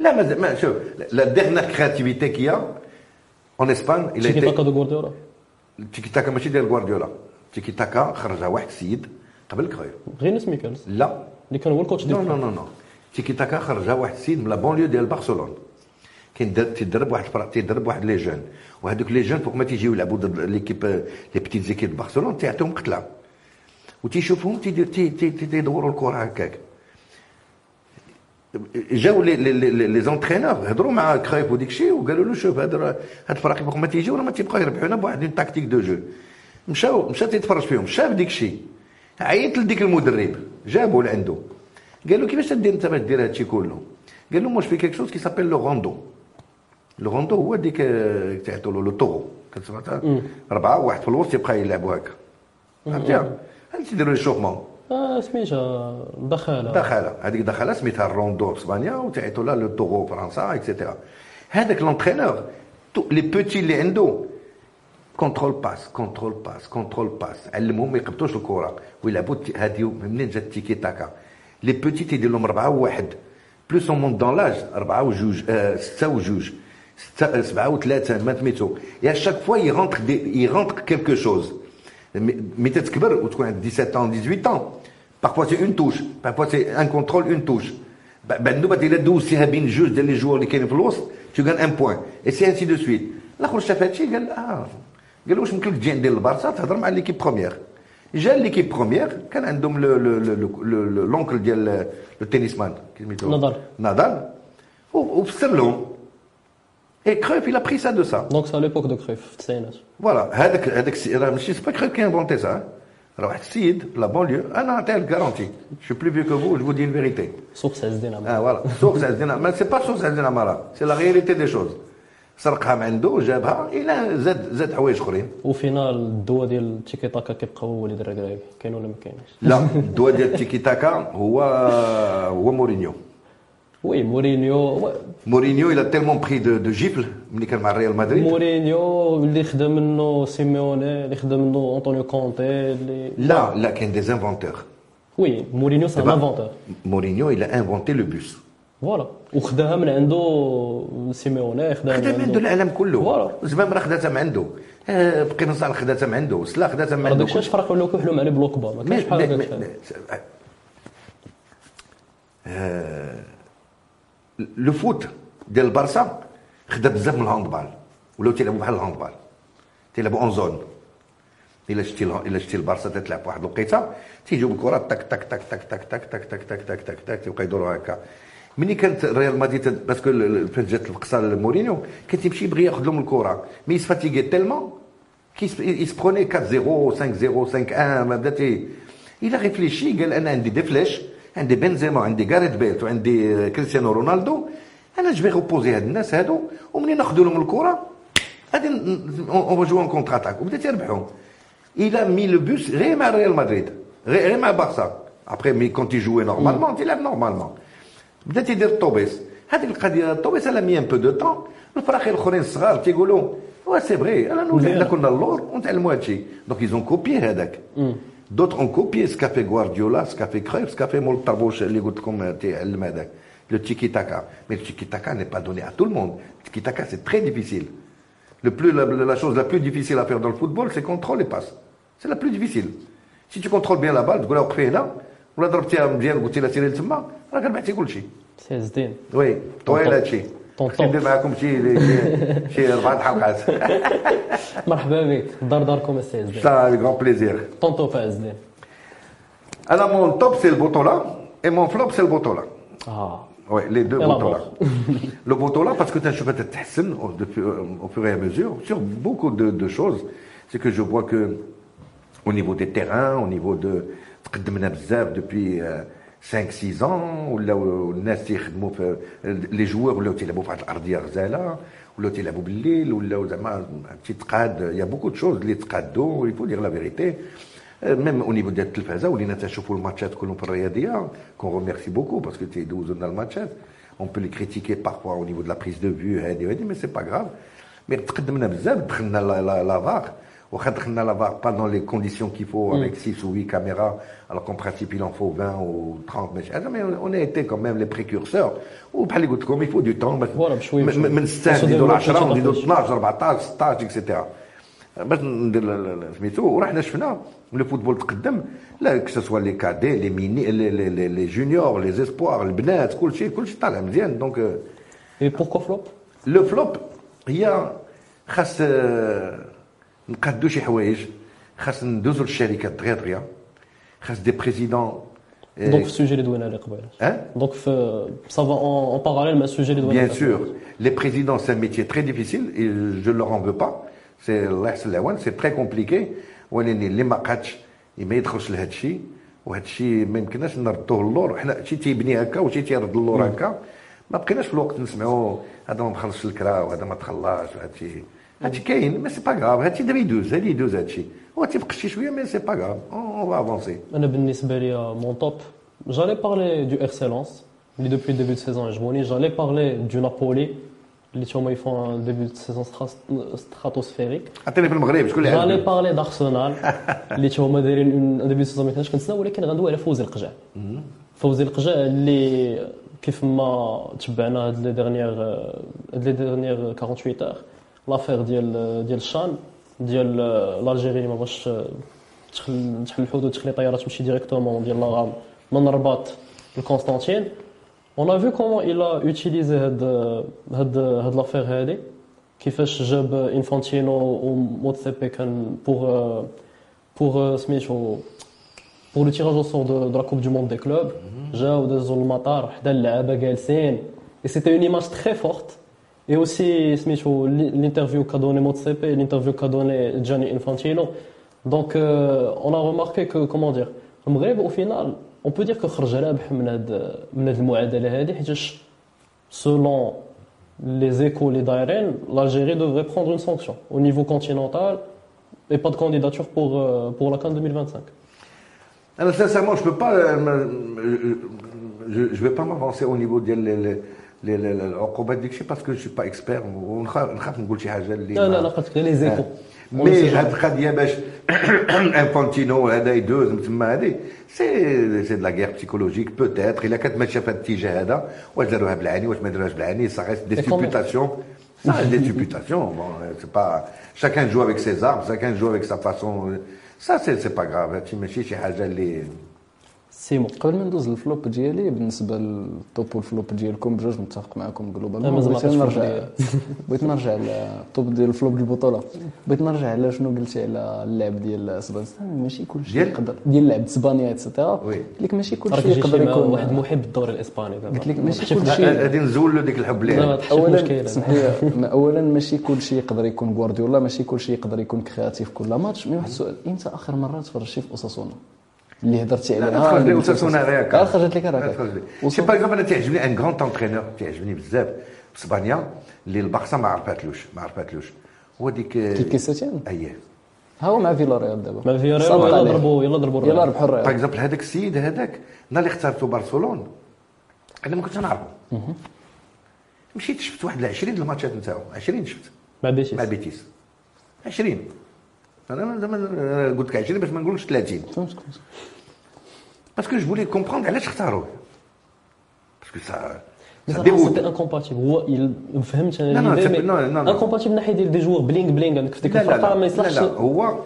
لا ما ما شوف la dernière créativité qu'il y a en Espagne il y a tiki-taka de غوارديولا tiki-taka ماشي ديال غوارديولا tiki-taka خرجها واحد السيد قبل غير ناس ميكالز لا اللي كان هو ال coach ديال non non non tiki-taka خرجها واحد السيد من la banlieue ديال برشلونه كاين در- تيدرب واحد تيدرب واحد les jeunes وهذوك les jeunes فوق ما تيجيو يلعبوا ضد l'équipe les petites équipes برشلونه تيعطيهم قتله وتيشوفهم تيدير تي- تي- تي- تيدوروا الكره هكاك جاو les les les entraîneurs هضروا مع كرايف وديك الشيء وقالوا له شوف هاد هاد الفرق فوق ما تيجيو راه ما تيبقاو يربحونا بواحد une tactique de jeu مشاو مشى تيتفرج فيهم شاف ديك الشيء عيط لديك المدرب جابو لعنده قال له كيفاش تدير انت باش دير هادشي كله قال له moi je fais quelque chose qui s'appelle le rondo le rondo هو ديك تعيطوا له le toro كتسمعها اربعه واحد في الوسط يبقى يلعبوا هكا. فهمتيها هادي تيديروا l'échauffement سميتها دخالة. دخله هذيك دخله سميتها ال rondo في إسبانيا وتعيطوا لها le toro فرنسا et cetera هذاك l'entraîneur les petits اللي عنده contrôle passe contrôle passe contrôle passe علمهم ما يقبطوش الكرة ويلعبوا هذه منين جات ال tiki-taka les petits تيدير لهم اربعه وواحد بلوس اون مونت دون لاج اربعه وجوج آه ستة وجوج. Euh, Et à chaque fois, il rentre, il rentre quelque chose. Mais 17 ans, 18 ans? Parfois, c'est une touche. Parfois, c'est un contrôle, une touche. Ben, nous, a 12 sirabines juste les tu gagnes un point. Et c'est ainsi de suite. L'akhir Shafati, il ah, a قال واش يمكن لك تجي عندي للبارسا تهضر مع ليكيب بروميير جا ليكيب بروميير كان عندهم لونكل ديال et Cruyff, il a pris ça de ça. Donc c'est à l'époque de Cruyff, Voilà, c'est pas Cruyff qui a inventé ça. Hein. Alors, Sid, la banlieue, un hôtel garanti. Je suis plus vieux que vous, je vous dis une vérité. Sauf Ah, voilà. Sauf Mais c'est pas sauf Dinamara. C'est la réalité des choses. سرقها من عنده جابها الى زاد زاد حوايج اخرين وفي نال الدواء ديال التيكي تاكا كيبقى هو اللي درا كاين ولا ما كاينش لا الدواء ديال التيكي تاكا هو هو مورينيو oui, Mourinho. Mourinho, il a tellement pris de, de gifles, Real Madrid. Mourinho, il Simeone, il Antonio Conte. Là, là, qu'il des inventeurs. Oui, Mourinho, c'est eh un ben, inventeur. Mourinho, il a inventé le bus. Voilà. وخداها من عنده سيميوني خداها من عنده العالم كله فوالا زمام راه خداتها بقينا صار خداتها من عنده سلا خداتها من عنده فرق ولاو bloc bas ما بحال le foot ديال البارسا خدا بزاف من ال handball ولاو تيلعبوا بحال ال handball تيلعبوا en zone الا شتي الا شتي البارسا تتلعب واحد الوقيته تيجيو بالكره تك تك تك تك تك تك تك تك تك تك تك تك تيبقى يدوروا هكا ملي كانت ريال مدريد parce que فاش جات القصة لمورينيو كان تيمشي يبغي ياخذ لهم الكره مي يسفاتيغي تيلمون كي يسبروني 4 0 5 0 5 1 ما بدا تي إلى ريفليشي قال أنا عندي دي فلاش عندي بنزيما عندي غاريت بيت وعندي كريستيانو رونالدو. أنا جو في روبوزي هاد الناس هادو ومنين ناخذ لهم الكرة غادي اون جو اون كونتر اتاك وبدا تيربحهم إلى مي لو بوس غير مع ريال مدريد غير مع بارسا. ابخي مي كونت يجوي نورمالمون تيلعب نورمالمون بدا تيدير الطوبيس هذيك القضية الطوبيس الا مي ان بو دو طون الفراخي الأخرين الصغار تيقولوا وا سي فغي أنا كنا اللور ونتعلموا هذا الشيء دونك يزون كوبي هذاك. D'autres ont copié ce qu'a fait Guardiola, ce qu'a fait Cruyff, ce qu'a fait Moltavo chez euh, le tiki-taka. Mais le tiki-taka n'est pas donné à tout le monde. Le tiki-taka, c'est très difficile. Le plus, la, la, chose la plus difficile à faire dans le football, c'est contrôler les passes. C'est la plus difficile. Si tu contrôles bien la balle, tu vas là, ولا ضربتيها مزيان قلتي لها سيري لتما راك ربحتي كل شيء. سيزدين. وي طويله هادشي. طونطون ندير معاكم شي شي ربعه الحلقات مرحبا بك دار داركم السي زين بليزير les deux Botola. le Botola, parce que tu hein, as euh, au fur et à mesure, sur beaucoup de, choses, c'est que je vois que au niveau des terrains, au niveau de euh, 5 6 ans ولاو الناس تيخدموا في لي جوور ولاو تيلعبوا في واحد الارضيه غزاله ولاو تيلعبوا بالليل ولاو زعما تيتقاد يا بوكو دو شوز اللي تقادوا يفو دير لا فيريتي ميم او نيفو ديال التلفازه ولينا تنشوفوا الماتشات كلهم في الرياضيه كون روميرسي بوكو باسكو تيدوزوا لنا الماتشات اون بو لي كريتيكي بارفوا او نيفو دو لا بريز دو فيو هادي وهادي مي سي با غراف مي تقدمنا بزاف دخلنا لافار واخا دخلنا لافار با دون لي كونديسيون كي فو افيك 6 ou 8 caméras alors qu'en principe il en faut 20 ou 30 ماشي هذا مي on a été quand même les précurseurs وبحال اللي قلت لكم il faut du temps باش Voilà, بشوي بشوي. من 6 خاصو نديروا ديروا 10 نديروا بشوي. 12 14 16 اكسيتيرا باش ندير ال- ال- سميتو ورحنا شفنا لو فوتبول تقدم لا كو سوا لي كادي لي ميني لي لي لي لي جونيور لي زيسبوار البنات كل شيء كل شيء طالع مزيان دونك Et pourquoi flop لو فلوب هي خاص آه، نقادو شي حوايج خاص ندوزو للشركات دغيا دغيا خاص دي بريزيدون دونك في السوجي اللي دوينا عليه قبيله hein دونك في سافا اون باراليل مع السوجي اللي دوينا Bien عليه sûr, les présidents, c'est un métier très difficile et je ne leur en veux pas. C'est الله يحسن العوان c'est très compliqué ولكن اللي ما قادش ما يدخلش لهذا الشيء وهذا الشيء ما يمكنناش نردوه للور حنا شي تيبني هكا وشي تيرد للور هكا ما بقيناش في الوقت نسمعوا هذا ما مخلصش الكرا وهذا ما تخلاش وهذا الشيء هذا الشيء كاين مي سي با غراف هذا الشيء دابا يدوز هذا يدوز هذا الشيء هو تيبقى شي شويه مي سي با غراف اون فا افونسي انا بالنسبه لي مون توب جالي بارلي دو اكسلونس اللي دوبوي ديبي دو سيزون عجبوني جالي بارلي دو نابولي اللي هما يفون ان ديبي دو سيزون ستراتوسفيريك عطيني في المغرب شكون اللي جالي عجبك؟ بارلي دارسنال اللي هما دايرين ان ديبي دو سيزون ما كانش كنتسنى ولكن غندوي على فوزي القجع فوزي القجع اللي كيف ما تبعنا هاد لي ديرنيير هاد لي ديرنيير 48 اور لافير ديال ديال الشان ديال الجيري اللي ما بغاش تخل تحل الحدود تخلي طيارات تمشي ديريكتومون ديال لاغام من الرباط لكونستانتين اون ا كومون a utilisé هاد هاد هاد لافير هادي كيفاش جاب انفانتينو وموتسيبي كان بوغ بوغ سميتو بور لو تيراج أو سور دو لا كوب دو موند دي كلوب جاو دازو للمطار حدا اللعابة جالسين. اي سيتي اون ايماج تري فورت اي اوسي سميتو الانترفيو كا دوني موتسيبي الانترفيو كا دوني جاني انفانتينو دونك اون ا ريماركي كو كومون دير المغرب او فينال اون بو دير كو خرج رابح من هاد من هاد المعادله هادي حيتاش selon les échos les d'ARN, l'Algérie devrait prendre une sanction au niveau continental et pas de candidature pour, euh, pour la CAN 2025. Alors, sincèrement, je peux pas, euh, me- je, je vais pas m'avancer au niveau ديال les- les- les- les- les- العقوبات ديك الشيء باسكو جو با اكسبير ونخاف نخاف نقول شي حاجه اللي لا ما- لا لا قلت لك لي زيكو مي هاد القضيه باش انفانتينو هذا يدوز من تما هذه سي سي دو لا غير بسيكولوجيك بوتيتر الا كانت ماشيه في هذا الاتجاه هذا واش داروها بالعاني واش ما داروهاش بالعاني سا ريست دي Et comment- سيبوتاسيون Ça reste des supputations. Bon, euh, c'est pas... Chacun joue avec ses armes, chacun joue avec sa façon. Ça, c'est c'est pas grave. هادشي ماشي شي حاجه اللي سيمو قبل ما ندوز لل flop ديالي بالنسبة لل top وال flop ديالكم بجوج متفق معكم مازال بغيت نرجع بغيت نرجع لل top ديال ال flop ديال البطولة. بغيت نرجع على شنو قلتي على اللعب ديال اسبانيا ماشي كل شيء ديال؟ يقدر. ديال اللعب إسبانيا et cetera oui. قلت لك ماشي كل راك شيء جيتي يقدر يكون واحد محب الدوري الإسباني قلت لك ما ماشي تحشي كل في شيء. غادي نزول له ديك الحب ليه اولا لي اولا ماشي كل شيء يقدر يكون غوارديولا ماشي كل شيء يقدر يكون créatif كل ماتش. mais واحد السؤال إمتى آخر مرة تفرجتي في أوساسونا؟ اللي هضرتي لا عليها تخرج لي وساسونا غير هكا خرجت لك لا هكا تخرج لي وصل- سي باغ اكزومبل أنا تعجبني ان غراند انترينور تعجبني بزاف. في إسبانيا اللي البارسا ما عرفاتلوش ما عرفاتلوش هو ديك كيكي سيتيان اييه ها هو مع فيلاريال دابا. ما في صبر يلا. ضربوا يلا ضربوا يلا الريال. ربحوا باغ الريال اكزومبل هذاك السيد هذاك نهار اللي اختارته برشلون أنا ما كنتش نعرفه. مشيت شفت واحد 20 د الماتشات نتاعو. 20 شفت. مع بيتيس. مع بيتيس. 20 أنا زعما قلت لك 20 باش ما نقولش 30 فهمتك parce que je voulais comprendre علاش اختاروه parce que ça c'était incompatible هو il- أنا لا، لا، اللي. incompatible من ناحيه ديال des joueurs bling bling عندك في ديك الفرقه ما يصلحش لا هو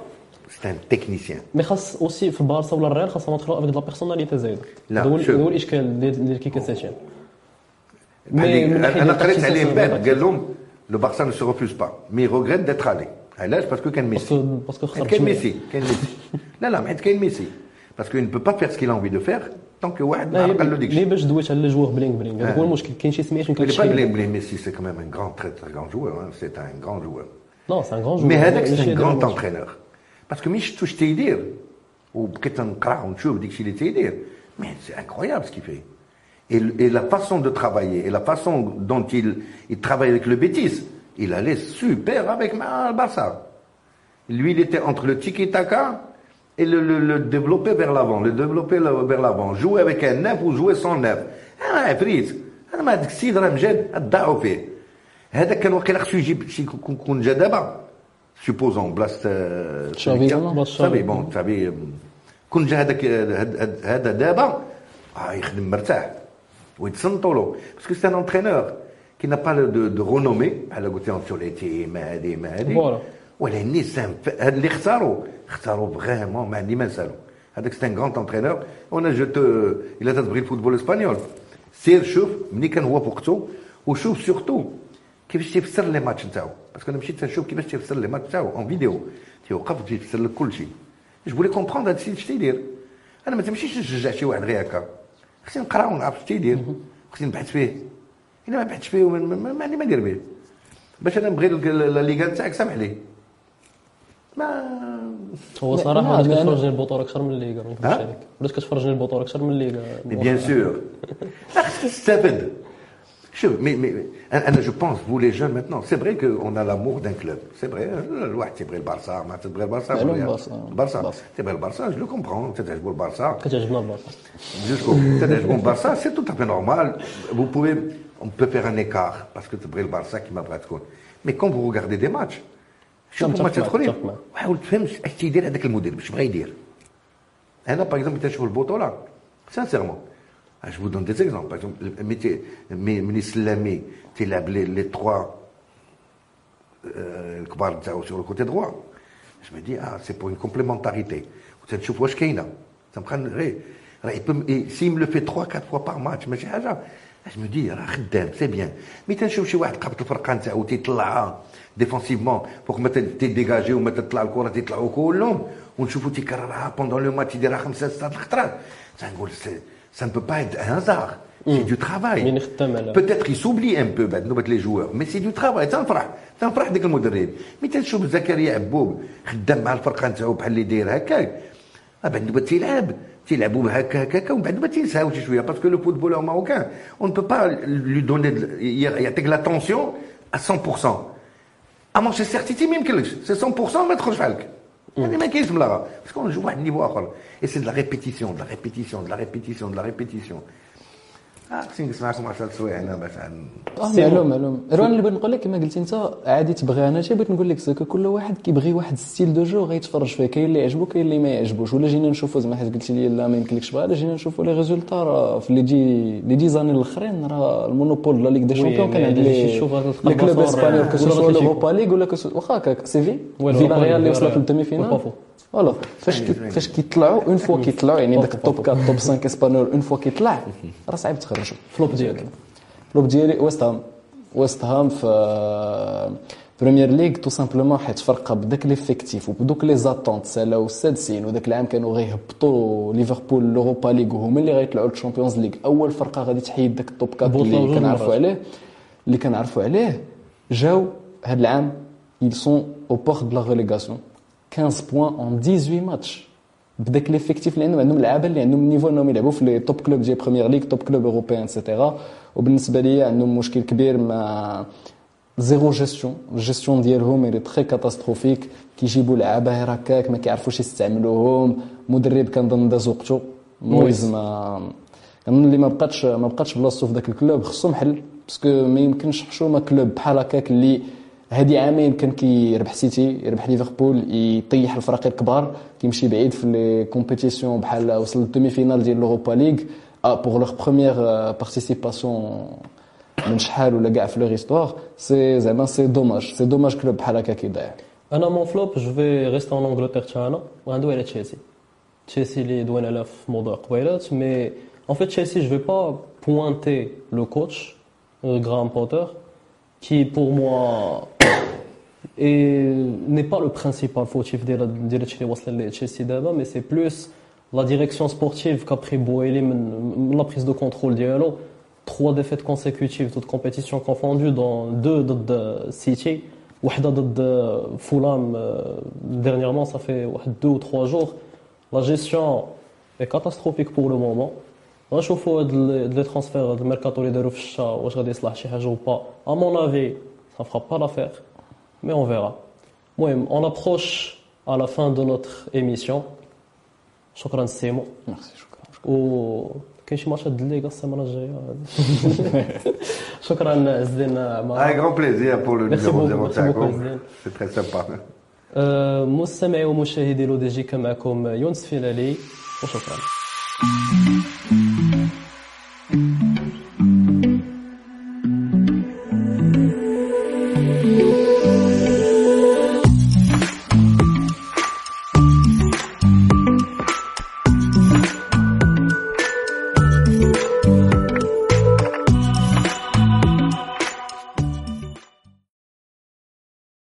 c'est un technicien mais خاص aussi في البارسا ولا الريال خاصهم يدخلوا avec la personnalité زايده لا، هذا هو الإشكال من ناحية أنا قريت عليه من بعد قال لهم le Barça ne se refuse pas mais regrette d'être allé علاش باسكو كان ميسي باسكو باسكو خسر كاين ميسي كاين ميسي لا لا حيت كاين ميسي باسكو il ne peut pas faire ce qu'il a envie de faire tant que واحد لا ما قال له هي ديك ليه الشيء باش دويت على جوور بلينغ بلينغ هذا هو المشكل كاين شي سميات ما Il كاينش n'est pas شي blé, blé, Messi, c'est quand même un grand, très très grand joueur. hein. C'est un grand joueur. نو سي ان غون Mais هذاك c'est un grand entraîneur. Parce que مش شفتو اش تيدير وبقيت نقرا ونشوف ديك الشيء اللي تيدير Mais c'est incroyable ce qu'il fait. Et, et, la façon de travailler, et la façon dont il, il travaille avec le Bétis, il allait super avec le Barça. Lui, il était entre le tiki-taka et le, le, le développer vers l'avant, le développer vers l'avant. Jouer avec un neuf ou jouer sans neuf. انا عفريت انا ما هذاك السيد راه مجاد ضاعوا فيه هذا كان واقيلا خصو يجيب شي كون جا دابا سوبوزون بلاصه تشافي تشافي بون تشافي كون جا هذاك هذا دابا اه يخدم مرتاح ويتصنتوا له باسكو سي ان انترينور كي n'a pas de, de renommée بحال قلت انشوليتي ما هذه ما هذه ولكن هاد اللي اختاروا اختاروا فريمون ما عندي ما نسالو هذاك سي ان غراند انترينور وانا جو تو الا تبغي الفوتبول الاسبانيول سير شوف ملي كان هو بوقتو وشوف سورتو كيفاش تيفسر لي ماتش نتاعو باسكو انا مشيت نشوف كيفاش تيفسر لي ماتش نتاعو اون فيديو تيوقف تيفسر لك كل شيء جو بولي كومبروند هذا السيد اش تيدير انا ما تمشيش نشجع شي واحد غير هكا خصني نقرا ونعرف اش تيدير خصني نبحث فيه الا ما بحثتش فيه ما عندي ما ندير به. باش أنا نبغي لا ليغا نتاعك سامح لي. ما هو صراحة ولات كتفرجني البطولة أكثر من الليغا ما نكذبش عليك. كتفرجني البطولة أكثر من الليغا بيان سور خاصك تستافد شوف مي مي انا جو بونس فو لي جون ماتنون سي فري كو اون ا لامور دان كلوب سي فري الواحد تيبغي البارسا ما تبغي البارسا البارسا تبغي البارسا جو كومبرون تتعجبو البارسا كتعجبنا البارسا جوسكو تتعجبو البارسا سي تو تافي نورمال فو بوفي on peut faire un écart parce que تبغي البارسا كيما بغات تكون مي كون فو regardez des matchs شوف هما تدخلين وحاول تفهم اش تيدير هذاك المدير باش بغا يدير انا باغ اكزومبل تنشوف البطوله سانسيرمون Ah, je vous donne des exemples. Par exemple, mettez, mais, les, les trois, euh, sur le côté droit. Je me dis, ah, c'est pour une complémentarité. Vous êtes Ça me s'il me le fait trois, quatre fois par match, ah, je me dis, c'est bien. Mais tu as choufoua, ah, ouais, tu as tu là, défensivement, pour que tu t'es dégagé, ou tu là, le cours, tu là, au cours, pendant le match, tu ça, ça, ça, ça, ne peut pas être un hasard c'est du travail peut-être il s'oublie un peu بعد نوبه لي جوار مي سي دو ترافاي تنفرح تنفرح ديك المدرب مي تنشوف زكريا عبوب خدام مع الفرقه نتاعو بحال اللي داير هكاك بعد نوبه تيلعب تيلعبوا هكا هكا ومن بعد ما تنساو شي شويه باسكو لو فوتبول ماروكان اون بو با لو دوني يعطيك لاتونسيون 100% ا مانشستر سيتي ما يمكنلكش سي 100% ما تدخلش بحالك يعني ما كاينش ملاغه باسكو نجيو واحد النيفو اخر اي سي دو لا ريبيتيسيون دو لا ريبيتيسيون دو لا ريبيتيسيون دو لا ريبيتيسيون خصني نسمعكم 10 سوايع هنا باش معلوم معلوم. روان اللي بغيت نقول لك كما قلتي أنت عادي تبغي أنا شي بغيت نقول لك زكا كل واحد كيبغي واحد style de jeu غيتفرج فيه كاين اللي يعجبو كاين اللي ما يعجبوش. ولا جينا نشوفوا زعما حيت قلتي لي لا ما يمكنلكش بغا جينا نشوفوا les résultats راه في les dix les dix années الأخرين راه ال monopole la Ligue des champions كان عند les les clubs espagnols que l'Europa League ولا واخا هكاك c'est Vi- Villarreal اللي وصلت لل demi-finale voilà فاش فاش كيطلعوا on voit كيطلعوا يعني داك ال top 4 top 5 espagnol on voit كيطلع راه صعيب تخرجوا flop ديالك flop ديالي ويست هام ويست هام في Premier League tout simplement حيت فرقه بداك l'effectif وبدوك les attentes سالاو السادسين وداك العام كانوا غيهبطوا ليفربول l'Europa League وهما اللي غيطلعوا لل Champions League اول فرقه غادي تحيد داك ال top 4 اللي كنعرفوا عليه اللي كنعرفوا عليه جاو هذا العام ils sont aux portes de la relégation. 15 points en 18 ماتش بداك l'effectif اللي عندهم عندهم لعابه اللي عندهم niveau انهم يلعبوا في les top clubs ديال Premier League top clubs européens et cetera وبالنسبه لي عندهم مشكل كبير مع zéro gestion ال gestion ديالهم اللي très catastrophique كيجيبوا لعابه غير هكاك ما كيعرفوش يستعملوهم مدرب كنظن داز وقته مويز ما كنظن اللي ما بقاتش ما بقاتش بلاصتو في ذاك ال club خصو محل parce que ما يمكنش حشومه club بحال هكاك اللي هذه عامين كان كيربح سيتي يربح ليفربول يطيح الفرق الكبار كيمشي بعيد في les compétitions بحال وصل لل demi-finale ديال l'Europa League. pour leur première participation من شحال ولا كاع في leur histoire c'est زعما c'est dommage c'est dommage club بحال هكا كيضيع أنا mon flop je vais rester en Angleterre تاعنا وغندوي على تشيلسي تشيلسي اللي دوينا عليها في موضوع قبيلات mais en fait Chelsea je vais pas pointer le coach Graham Potter. Qui pour moi n'est pas le principal fautif de la mais c'est plus la direction sportive qu'a pris Boeli, la prise de contrôle dialogue. Trois défaites consécutives, toutes compétitions confondues, dans deux de City, une de Fulham, dernièrement, ça fait deux ou trois jours. La gestion est catastrophique pour le moment. غنشوفوا هاد لي ترانسفير هاد الميركاتو اللي داروا في الشتا واش غادي يصلح شي حاجه ou pas à mon avis ça fera pas l'affaire mais on verra المهم on approche à la fin de notre émission شكرا سيمو ميرسي شكرا و كاين شي ماتشات د الليغا السيمانه الجايه شكرا عز الدين Avec معنا grand plaisir pour le Merci numéro beaucoup, 05. merci beaucoup, Azden. C'est très sympa. آه، مستمعي ومشاهدي لو دي جي كان معكم يونس فيلالي وشكرا